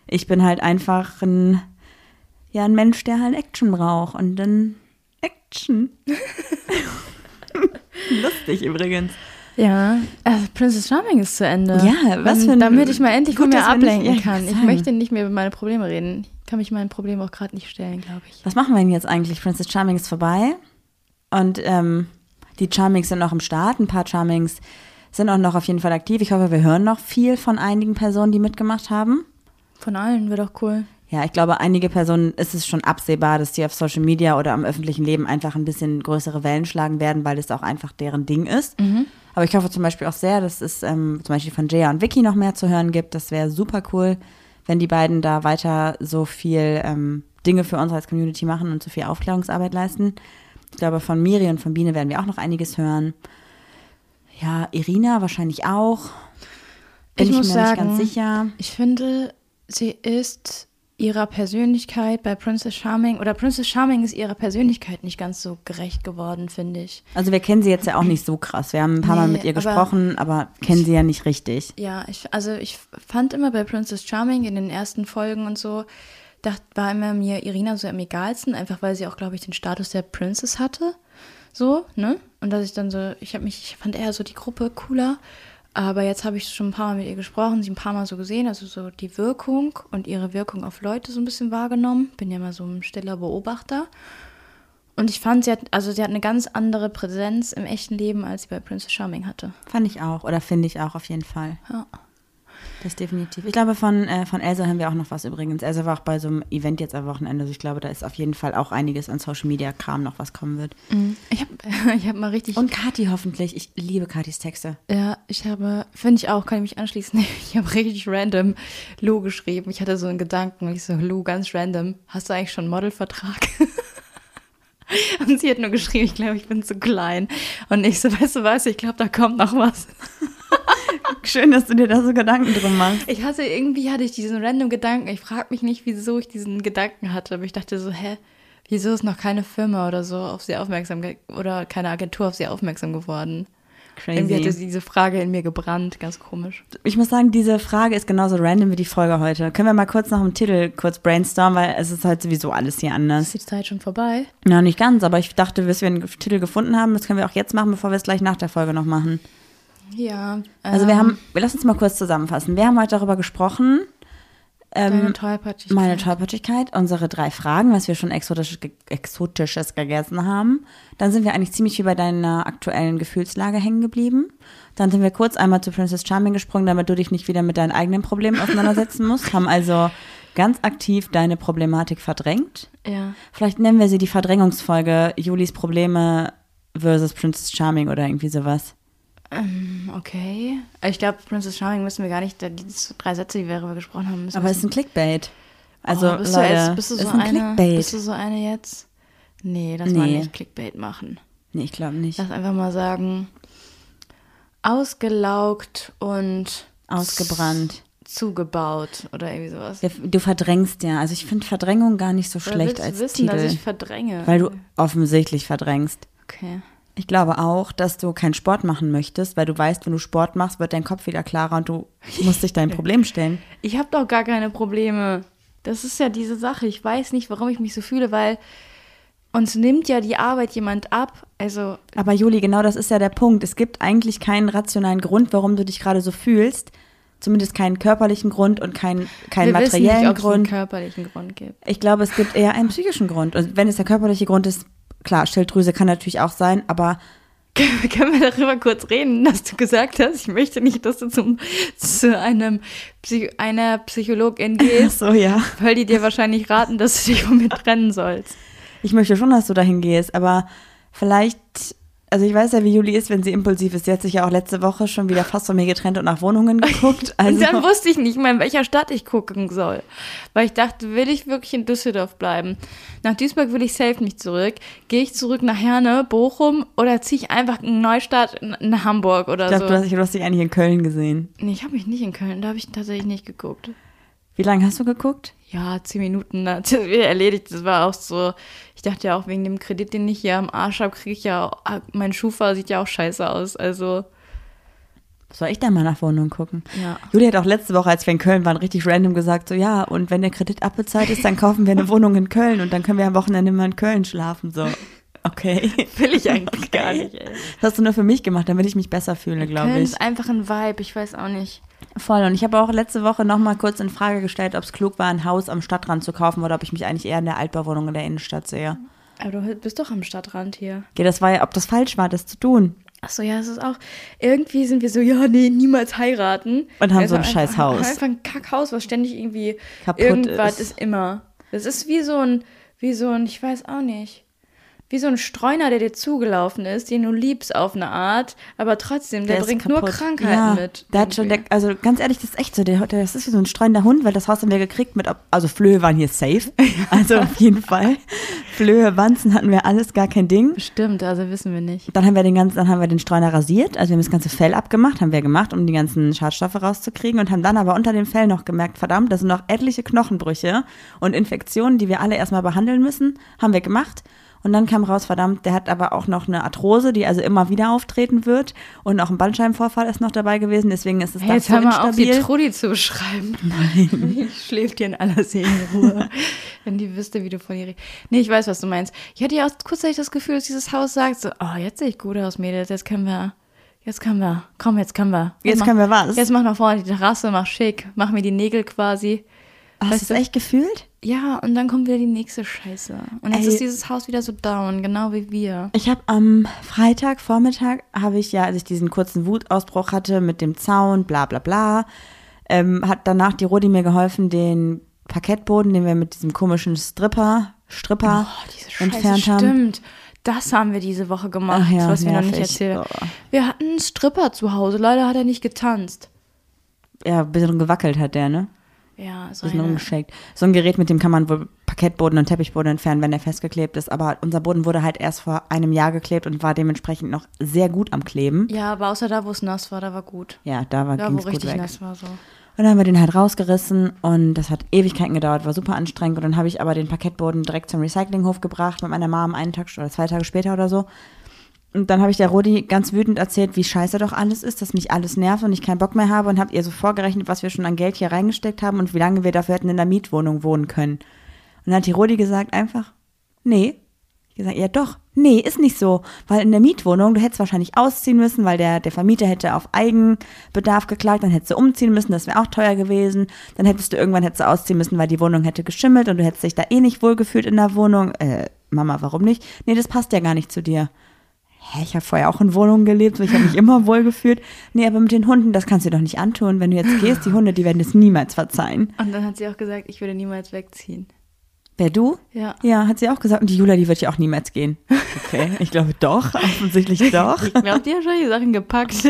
ich bin halt einfach ein, ja, ein Mensch, der halt Action braucht. Und dann Action. Lustig übrigens. Ja, also Princess Charming ist zu Ende. Ja, was für ein- Damit ich mal endlich gut, von mir ablenken ja, ich kann. wollte Ich möchte nicht mehr über meine Probleme reden. Ich kann mich meinen Problemen auch gerade nicht stellen, glaube ich. Was machen wir denn jetzt eigentlich? Princess Charming ist vorbei. Und ähm, die Charmings sind noch im Start. Ein paar Charmings sind auch noch auf jeden Fall aktiv. Ich hoffe, wir hören noch viel von einigen Personen, die mitgemacht haben. Von allen wäre doch cool. Ja, ich glaube, einige Personen ist es schon absehbar, dass die auf Social Media oder im öffentlichen Leben einfach ein bisschen größere Wellen schlagen werden, weil es auch einfach deren Ding ist. Aber ich hoffe zum Beispiel auch sehr, dass es ähm, zum Beispiel von Jaya und Vicky noch mehr zu hören gibt. Das wäre super cool, wenn die beiden da weiter so viel ähm, Dinge für uns als Community machen und so viel Aufklärungsarbeit leisten. Ich glaube, von Miri und von Biene werden wir auch noch einiges hören. Ja, Irina wahrscheinlich auch. Bin Ich ich, muss mir sagen, nicht ganz sicher. Ich finde, sie ist ihrer Persönlichkeit bei Princess Charming oder Princess Charming ist ihrer Persönlichkeit nicht ganz so gerecht geworden, finde ich. Also wir kennen sie jetzt ja auch nicht so krass. Wir haben ein paar Mal Nee, mit ihr aber- gesprochen, aber kennen sie ja nicht richtig. Ja, ich, also ich fand immer bei Princess Charming in den ersten Folgen und so, dacht, war immer mir Irina so am egalsten, einfach weil sie auch, glaube ich, den Status der Princess hatte. So, ne? Und dass ich dann so, ich habe mich, ich fand eher so die Gruppe cooler. Aber jetzt habe ich schon ein paar Mal mit ihr gesprochen, sie ein paar Mal so gesehen, also so die Wirkung und ihre Wirkung auf Leute so ein bisschen wahrgenommen. Bin ja mal so ein stiller Beobachter. Und ich fand, sie hat, also sie hat eine ganz andere Präsenz im echten Leben, als sie bei Princess Charming hatte. Fand ich auch oder finde ich auch auf jeden Fall. Ja. Das definitiv. Ich glaube, von, äh, von Elsa haben wir auch noch was übrigens. Elsa war auch bei so einem Event jetzt am Wochenende. Also ich glaube, da ist auf jeden Fall auch einiges an Social Media Kram noch, was kommen wird. Ich habe ich hab mal richtig Und Kati hoffentlich. Ich liebe Katis Texte. Ja, ich habe, finde ich auch, kann ich mich anschließen. Ich habe richtig random Lou geschrieben. Ich hatte so einen Gedanken. Ich so, Lou, ganz random. Hast du eigentlich schon einen Modelvertrag? Und sie hat nur geschrieben, ich glaube, ich bin zu klein. Und ich so, weißt du was, ich glaube, da kommt noch was. Schön, dass du dir da so Gedanken drum machst. Ich hatte, irgendwie hatte ich diesen random Gedanken. Ich frage mich nicht, wieso ich diesen Gedanken hatte. Aber ich dachte so, hä, wieso ist noch keine Firma oder so auf sie aufmerksam, oder keine Agentur auf sie aufmerksam geworden? Irgendwie hatte Crazy. diese Frage in mir gebrannt. Ganz komisch. Ich muss sagen, diese Frage ist genauso random wie die Folge heute. Können wir mal kurz nach dem Titel kurz brainstormen, weil es ist halt sowieso alles hier anders. Ist die Zeit schon vorbei? Ja, nicht ganz, aber ich dachte, bis wir einen Titel gefunden haben, das können wir auch jetzt machen, bevor wir es gleich nach der Folge noch machen. Ja. Also wir ähm, haben, wir lassen uns mal kurz zusammenfassen. Wir haben heute darüber gesprochen, Deine Tollpatschigkeit. ähm, meine Tollpatschigkeit, unsere drei Fragen, was wir schon exotisch, Exotisches gegessen haben. Dann sind wir eigentlich ziemlich wie bei deiner aktuellen Gefühlslage hängen geblieben. Dann sind wir kurz einmal zu Princess Charming gesprungen, damit du dich nicht wieder mit deinen eigenen Problemen auseinandersetzen musst. Haben also ganz aktiv deine Problematik verdrängt. Ja. Vielleicht nennen wir sie die Verdrängungsfolge Julis Probleme versus Princess Charming oder irgendwie sowas. Okay. Ich glaube, Princess Charming müssen wir gar nicht, die drei Sätze, die wir darüber gesprochen haben, müssen Aber es ist ein Clickbait. Also, oh, bist, Leute, du jetzt, bist du es so ein eine, Clickbait. Bist du so eine jetzt? Nee, lass mal Nee. nicht Clickbait machen. nee, ich glaube nicht. Lass einfach mal sagen, ausgelaugt und Ausgebrannt. zugebaut oder irgendwie sowas. Du verdrängst ja. Also ich finde Verdrängung gar nicht so Oder schlecht willst du als wissen, Titel. dass ich verdränge? weil du offensichtlich verdrängst. okay. Ich glaube auch, dass du keinen Sport machen möchtest, weil du weißt, wenn du Sport machst, wird dein Kopf wieder klarer und du musst dich dein Problem stellen. Ich habe doch gar keine Probleme. Das ist ja diese Sache. Ich weiß nicht, warum ich mich so fühle, weil uns nimmt ja die Arbeit jemand ab. Also, Aber Juli, genau das ist ja der Punkt. Es gibt eigentlich keinen rationalen Grund, warum du dich gerade so fühlst. Zumindest keinen körperlichen Grund und keinen, keinen wir wissen nicht, materiellen ob es einen Grund. körperlichen Grund gibt. Ich glaube, es gibt eher einen psychischen Grund. Und wenn es der körperliche Grund ist, klar, Schilddrüse kann natürlich auch sein, aber Können wir darüber kurz reden, dass du gesagt hast, ich möchte nicht, dass du zum, zu einem Psy einer Psychologin gehst, so ja. weil die dir wahrscheinlich raten, dass du dich von mir trennen sollst. Ich möchte schon, dass du dahin gehst, aber vielleicht, also ich weiß ja, wie Juli ist, wenn sie impulsiv ist. Sie hat sich ja auch letzte Woche schon wieder fast von mir getrennt und nach Wohnungen geguckt. Also, Und dann wusste ich nicht mal, in welcher Stadt ich gucken soll. Weil ich dachte, will ich wirklich in Düsseldorf bleiben? Nach Duisburg will ich safe nicht zurück. Gehe ich zurück nach Herne, Bochum oder ziehe ich einfach in Neustadt in, Hamburg oder ich glaube, so? du, hast- du hast dich eigentlich in Köln gesehen. nee, ich habe mich nicht in Köln, da habe ich tatsächlich nicht geguckt. Wie lange hast du geguckt? Ja, zehn Minuten, das ist wieder erledigt. Das war auch so. Ich dachte ja auch, wegen dem Kredit, den ich hier am Arsch habe, kriege ich ja auch, mein Schufa sieht ja auch scheiße aus. Also, Soll ich da mal nach Wohnungen gucken? ja. Juli hat auch letzte Woche, als wir in Köln waren, richtig random gesagt, so ja, und wenn der Kredit abbezahlt ist, dann kaufen wir eine Wohnung in Köln und dann können wir am Wochenende mal in Köln schlafen. So, okay. Will ich eigentlich gar Okay. nicht, ey. Das hast du nur für mich gemacht, damit ich mich besser fühle, glaube Köln ich. ist einfach ein Vibe, ich weiß auch nicht. Voll. Und ich habe auch letzte Woche noch mal kurz in Frage gestellt, ob es klug war, ein Haus am Stadtrand zu kaufen oder ob ich mich eigentlich eher in der Altbauwohnung in der Innenstadt sehe. Aber du bist doch am Stadtrand hier. Okay, das war ja, ob das falsch war, das zu tun. Achso, ja, es ist auch. Irgendwie sind wir so, ja, nee, niemals heiraten. Und haben Also so ein scheiß einfach, Haus. Einfach ein Kackhaus, was ständig irgendwie. Kaputt irgendwas ist. ist. immer. Das ist wie so ein, wie so ein, ich weiß auch nicht. Wie so ein Streuner, der dir zugelaufen ist, den du liebst auf eine Art, aber trotzdem, der, ist bringt nur. Krankheiten ja, mit. Der hat schon, der, also ganz ehrlich, das ist echt so. Der, der, das ist wie so ein streunender Hund, weil das Haus haben wir gekriegt mit, also Flöhe waren hier safe. Also auf jeden Fall. Flöhe, Wanzen hatten wir alles, gar kein Ding. Stimmt, also wissen wir nicht. Dann haben wir den ganzen, dann haben wir den Streuner rasiert, also wir haben das ganze Fell abgemacht, haben wir gemacht, um die ganzen Schadstoffe rauszukriegen und haben dann aber unter dem Fell noch gemerkt, verdammt, da sind noch etliche Knochenbrüche und Infektionen, die wir alle erstmal behandeln müssen, haben wir gemacht. Und dann kam raus, verdammt, der hat aber auch noch eine Arthrose, die also immer wieder auftreten wird. Und auch ein Bandscheibenvorfall ist noch dabei gewesen, deswegen ist es Hey, das jetzt so mal auf, die instabil. Trudi zu beschreiben. Nein. Die schläft hier in aller Seelenruhe. Wenn die wüsste, wie du von ihr redest. Nee, ich weiß, was du meinst. Ich hatte ja auch kurzzeitig das Gefühl, dass dieses Haus sagt so, oh, jetzt sehe ich gut aus, Mädels, jetzt können wir, jetzt können wir, komm, jetzt können wir. Jetzt mach- können wir was? Jetzt mach nach vorne die Terrasse, mach schick, mach mir die Nägel quasi. Hast du es du- echt gefühlt? Ja, und dann kommt wieder die nächste Scheiße. Und jetzt Ey. ist dieses Haus wieder so down, genau wie wir. Ich habe am Freitag, Vormittag, habe ich ja, als ich diesen kurzen Wutausbruch hatte mit dem Zaun, bla bla bla, ähm, hat danach die Rodi mir geholfen, den Parkettboden, den wir mit diesem komischen Stripper, Stripper Oh, diese Scheiße, entfernt haben. stimmt. Das haben wir diese Woche gemacht, Ach ja, was wir noch nicht erzählt haben. Wir hatten einen Stripper zu Hause, leider hat er nicht getanzt. Ja, ein bisschen gewackelt hat der, ne? Ja, so Ein umgeschickt. So ein Gerät, mit dem kann man wohl Parkettboden und Teppichboden entfernen, wenn der festgeklebt ist. Aber unser Boden wurde halt erst vor einem Jahr geklebt und war dementsprechend noch sehr gut am Kleben. Ja, aber außer da, wo es nass war, da war gut. Ja, da war Da, ging wo richtig weg. nass war, so. Und dann haben wir den halt rausgerissen und das hat Ewigkeiten gedauert, war super anstrengend. Und dann habe ich aber den Parkettboden direkt zum Recyclinghof gebracht mit meiner Mom einen Tag oder zwei Tage später oder so. Und dann habe ich der Rodi ganz wütend erzählt, wie scheiße doch alles ist, dass mich alles nervt und ich keinen Bock mehr habe und habe ihr so vorgerechnet, was wir schon an Geld hier reingesteckt haben und wie lange wir dafür hätten in der Mietwohnung wohnen können. Und dann hat die Rodi gesagt einfach, nee. Ich gesagt, ja doch, Nee, ist nicht so. Weil in der Mietwohnung, du hättest wahrscheinlich ausziehen müssen, weil der, der Vermieter hätte auf Eigenbedarf geklagt, dann hättest du umziehen müssen, das wäre auch teuer gewesen. Dann hättest du irgendwann hättest du ausziehen müssen, weil die Wohnung hätte geschimmelt und du hättest dich da eh nicht wohlgefühlt in der Wohnung. Äh, Mama, warum nicht? Nee, das passt ja gar nicht zu dir. Hä, ich habe vorher auch in Wohnungen gelebt, so ich habe mich immer wohlgefühlt. Nee, aber mit den Hunden, das kannst du doch nicht antun. Wenn du jetzt gehst, die Hunde, die werden es niemals verzeihen. Und dann hat sie auch gesagt, ich würde niemals wegziehen. Wer du? Ja. Ja, hat sie auch gesagt. Und die Jula, die wird ja auch niemals gehen. Okay, ich glaube doch, offensichtlich doch. Ich glaube, die hat schon die Sachen gepackt.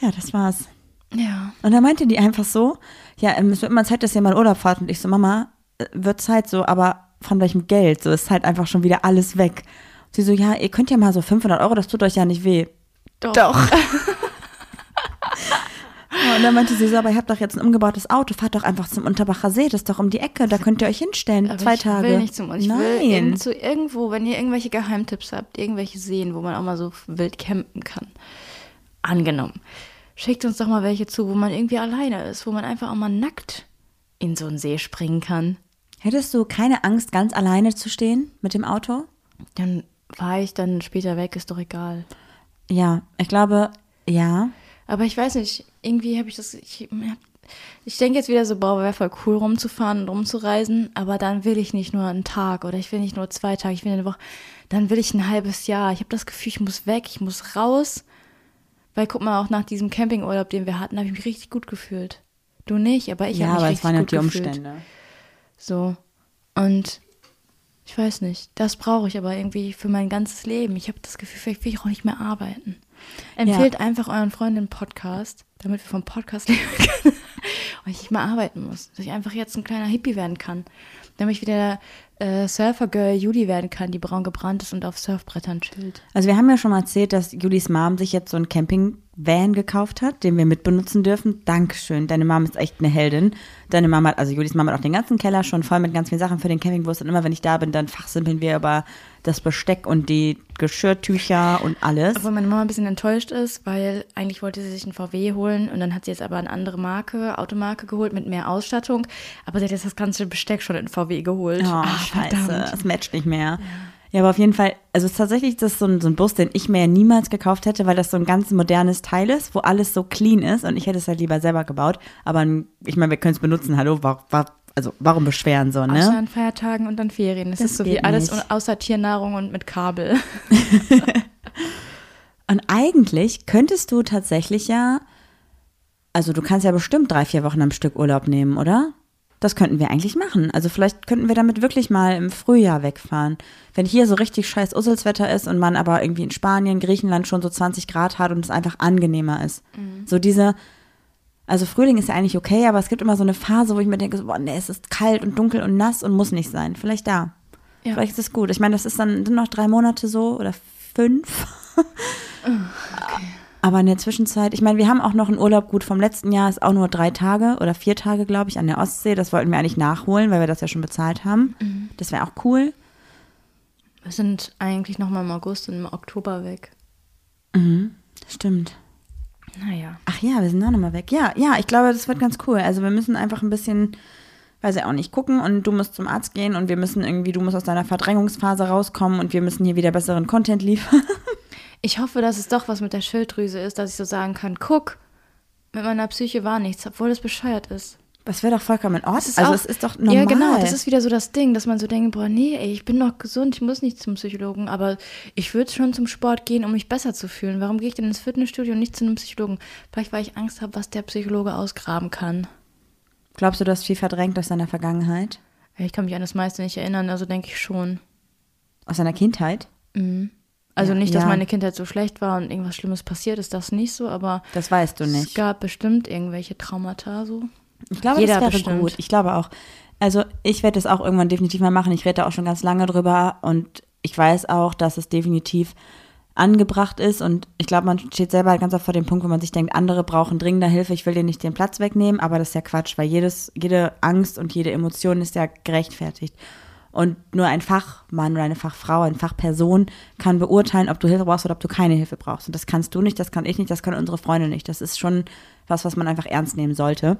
Ja, das war's. Ja. Und dann meinte die einfach so, ja, ähm, es wird immer Zeit, dass ihr mal Urlaub fahrt. Und ich so, Mama, äh, wird Zeit so, aber von welchem Geld? So ist halt einfach schon wieder alles weg. Sie so, ja, ihr könnt ja mal so 500 Euro, das tut euch ja nicht weh. Doch. Ja, und dann meinte sie so, aber ihr habt doch jetzt ein umgebautes Auto, fahrt doch einfach zum Unterbacher See, das ist doch um die Ecke, da könnt ihr euch hinstellen, Aber zwei ich Tage. will nicht zum Ich will Nein. in, zu irgendwo, wenn ihr irgendwelche Geheimtipps habt, irgendwelche Seen, wo man auch mal so wild campen kann. Angenommen. Schickt uns doch mal welche zu, wo man irgendwie alleine ist, wo man einfach auch mal nackt in so einen See springen kann. Hättest du keine Angst, ganz alleine zu stehen mit dem Auto? Dann fahre ich dann später weg, ist doch egal. Ja, ich glaube, ja. Aber ich weiß nicht, irgendwie habe ich das. Ich, ich denke jetzt wieder so, boah, wäre voll cool rumzufahren und rumzureisen, aber dann will ich nicht nur einen Tag oder ich will nicht nur zwei Tage, ich will eine Woche, dann will ich ein halbes Jahr. Ich habe das Gefühl, ich muss weg, ich muss raus. Weil guck mal, auch nach diesem Campingurlaub, den wir hatten, habe ich mich richtig gut gefühlt. Du nicht, aber ich ja, habe mich aber richtig es waren ja gut die gefühlt. Umstände. So. Und ich weiß nicht, das brauche ich aber irgendwie für mein ganzes Leben. Ich habe das Gefühl, vielleicht will ich auch nicht mehr arbeiten. Empfehlt einfach euren Freunden Podcast, damit wir vom Podcast leben können und ich nicht mehr arbeiten muss. Dass ich einfach jetzt ein kleiner Hippie werden kann. Damit ich wieder äh, Surfer-Girl Judy werden kann, die braun gebrannt ist und auf Surfbrettern chillt. Also wir haben ja schon mal erzählt, dass Julis Mom sich jetzt so einen Camping-Van gekauft hat, den wir mitbenutzen dürfen. Dankeschön, deine Mom ist echt eine Heldin. Deine Mama hat, also Julis Mama hat auch den ganzen Keller schon voll mit ganz vielen Sachen für den Campingbus. Und immer wenn ich da bin, dann fachsimpeln wir über das Besteck und die Geschirrtücher und alles. Obwohl meine Mama ein bisschen enttäuscht ist, weil eigentlich wollte sie sich einen VW holen und dann hat sie jetzt aber eine andere Marke, Automarke geholt mit mehr Ausstattung. Aber sie hat jetzt das ganze Besteck schon in VW geholt. Oh, Ach, scheiße, das matcht nicht mehr. Ja. aber auf jeden Fall, also es ist tatsächlich das ist so ein, so ein Bus, den ich mir ja niemals gekauft hätte, weil das so ein ganz modernes Teil ist, wo alles so clean ist und ich hätte es halt lieber selber gebaut. Aber ich meine, wir können es benutzen, hallo, war, war, also warum beschweren so, ne? Außer an Feiertagen und an Ferien. Das, Das ist so wie alles nicht. außer Tiernahrung und mit Kabel. Und eigentlich könntest du tatsächlich ja, also du kannst ja bestimmt drei, vier Wochen am Stück Urlaub nehmen, oder? Das könnten wir eigentlich machen. Also vielleicht könnten wir damit wirklich mal im Frühjahr wegfahren. Wenn hier so richtig scheiß Usselswetter ist und man aber irgendwie in Spanien, Griechenland schon so 20 Grad hat und es einfach angenehmer ist. So diese, also Frühling ist ja eigentlich okay, aber es gibt immer so eine Phase, wo ich mir denke, so, boah, nee, es ist kalt und dunkel und nass und muss nicht sein. Vielleicht da. Ja. Vielleicht ist es gut. Ich meine, das ist dann noch drei Monate so oder fünf. Aber in der Zwischenzeit, ich meine, wir haben auch noch einen Urlaub gut vom letzten Jahr, ist auch nur drei Tage oder vier Tage, glaube ich, an der Ostsee. Das wollten wir eigentlich nachholen, weil wir das ja schon bezahlt haben. Das wäre auch cool. Wir sind eigentlich noch mal im August und im Oktober weg. Stimmt. Naja. Ach ja, wir sind auch nochmal weg. Ja, ja, ich glaube, das wird ganz cool. Also wir müssen einfach ein bisschen, weiß ich auch nicht, gucken und du musst zum Arzt gehen und wir müssen irgendwie, du musst aus deiner Verdrängungsphase rauskommen und wir müssen hier wieder besseren Content liefern. Ich hoffe, dass es doch was mit der Schilddrüse ist, dass ich so sagen kann, guck, mit meiner Psyche war nichts, obwohl es bescheuert ist. Das wäre doch vollkommen in Ordnung. Das ist also auch- es ist doch normal. Ja, genau, das ist wieder so das Ding, dass man so denkt, boah, nee, ey, ich bin doch gesund, ich muss nicht zum Psychologen, aber ich würde schon zum Sport gehen, um mich besser zu fühlen. Warum gehe ich denn ins Fitnessstudio und nicht zu einem Psychologen? Vielleicht, weil ich Angst habe, was der Psychologe ausgraben kann. Glaubst du, du hast viel verdrängt aus deiner Vergangenheit? Ich kann mich an das meiste nicht erinnern, also denke ich schon. Aus deiner Kindheit? Also Ja, nicht, dass ja. meine Kindheit so schlecht war und irgendwas Schlimmes passiert ist, das nicht so, aber Das weißt du es nicht. gab bestimmt irgendwelche Traumata so. Ich glaube, Jeder das wäre bestimmt. gut. Ich glaube auch. Also ich werde das auch irgendwann definitiv mal machen. Ich rede da auch schon ganz lange drüber und ich weiß auch, dass es definitiv angebracht ist und ich glaube, man steht selber halt ganz oft vor dem Punkt, wo man sich denkt, andere brauchen dringender Hilfe, ich will dir nicht den Platz wegnehmen, aber das ist ja Quatsch, weil jedes, jede Angst und jede Emotion ist ja gerechtfertigt. Und nur ein Fachmann oder eine Fachfrau, eine Fachperson kann beurteilen, ob du Hilfe brauchst oder ob du keine Hilfe brauchst. Und das kannst du nicht, das kann ich nicht, das können unsere Freunde nicht. Das ist schon was, was man einfach ernst nehmen sollte.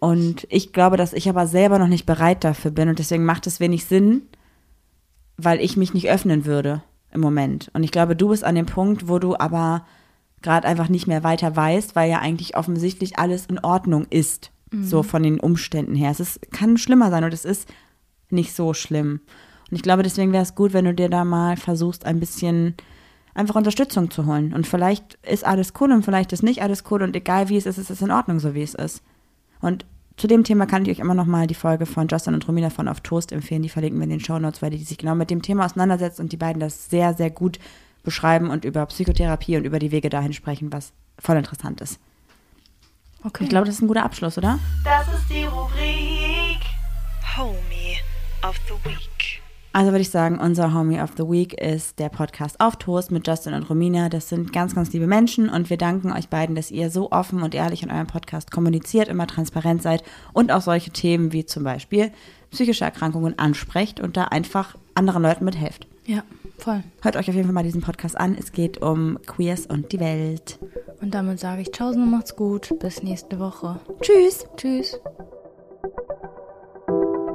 Und ich glaube, dass ich aber selber noch nicht bereit dafür bin. Und deswegen macht es wenig Sinn, weil ich mich nicht öffnen würde im Moment. Und ich glaube, du bist an dem Punkt, wo du aber gerade einfach nicht mehr weiter weißt, weil ja eigentlich offensichtlich alles in Ordnung ist, so von den Umständen her. Es ist, kann schlimmer sein und es ist nicht so schlimm. Und ich glaube, deswegen wäre es gut, wenn du dir da mal versuchst, ein bisschen einfach Unterstützung zu holen. Und vielleicht ist alles cool und vielleicht ist nicht alles cool und egal wie es ist, ist es in Ordnung, so wie es ist. Und zu dem Thema kann ich euch immer noch mal die Folge von Justin und Romina von Auf Toast empfehlen. Die verlinken wir in den Show Notes, weil die sich genau mit dem Thema auseinandersetzt und die beiden das sehr, sehr gut beschreiben und über Psychotherapie und über die Wege dahin sprechen, was voll interessant ist. Okay. Ich glaube, das ist ein guter Abschluss, oder? Das ist die Rubrik Homie of the Week. Also würde ich sagen, unser Homie of the Week ist der Podcast Auf Toast mit Justin und Romina. Das sind ganz, ganz liebe Menschen und wir danken euch beiden, dass ihr so offen und ehrlich in eurem Podcast kommuniziert, immer transparent seid und auch solche Themen wie zum Beispiel psychische Erkrankungen ansprecht und da einfach anderen Leuten mithelft. ja, voll. Hört euch auf jeden Fall mal diesen Podcast an. Es geht um Queers und die Welt. Und damit sage ich Tschaußen und macht's gut. Bis nächste Woche. Tschüss. Tschüss.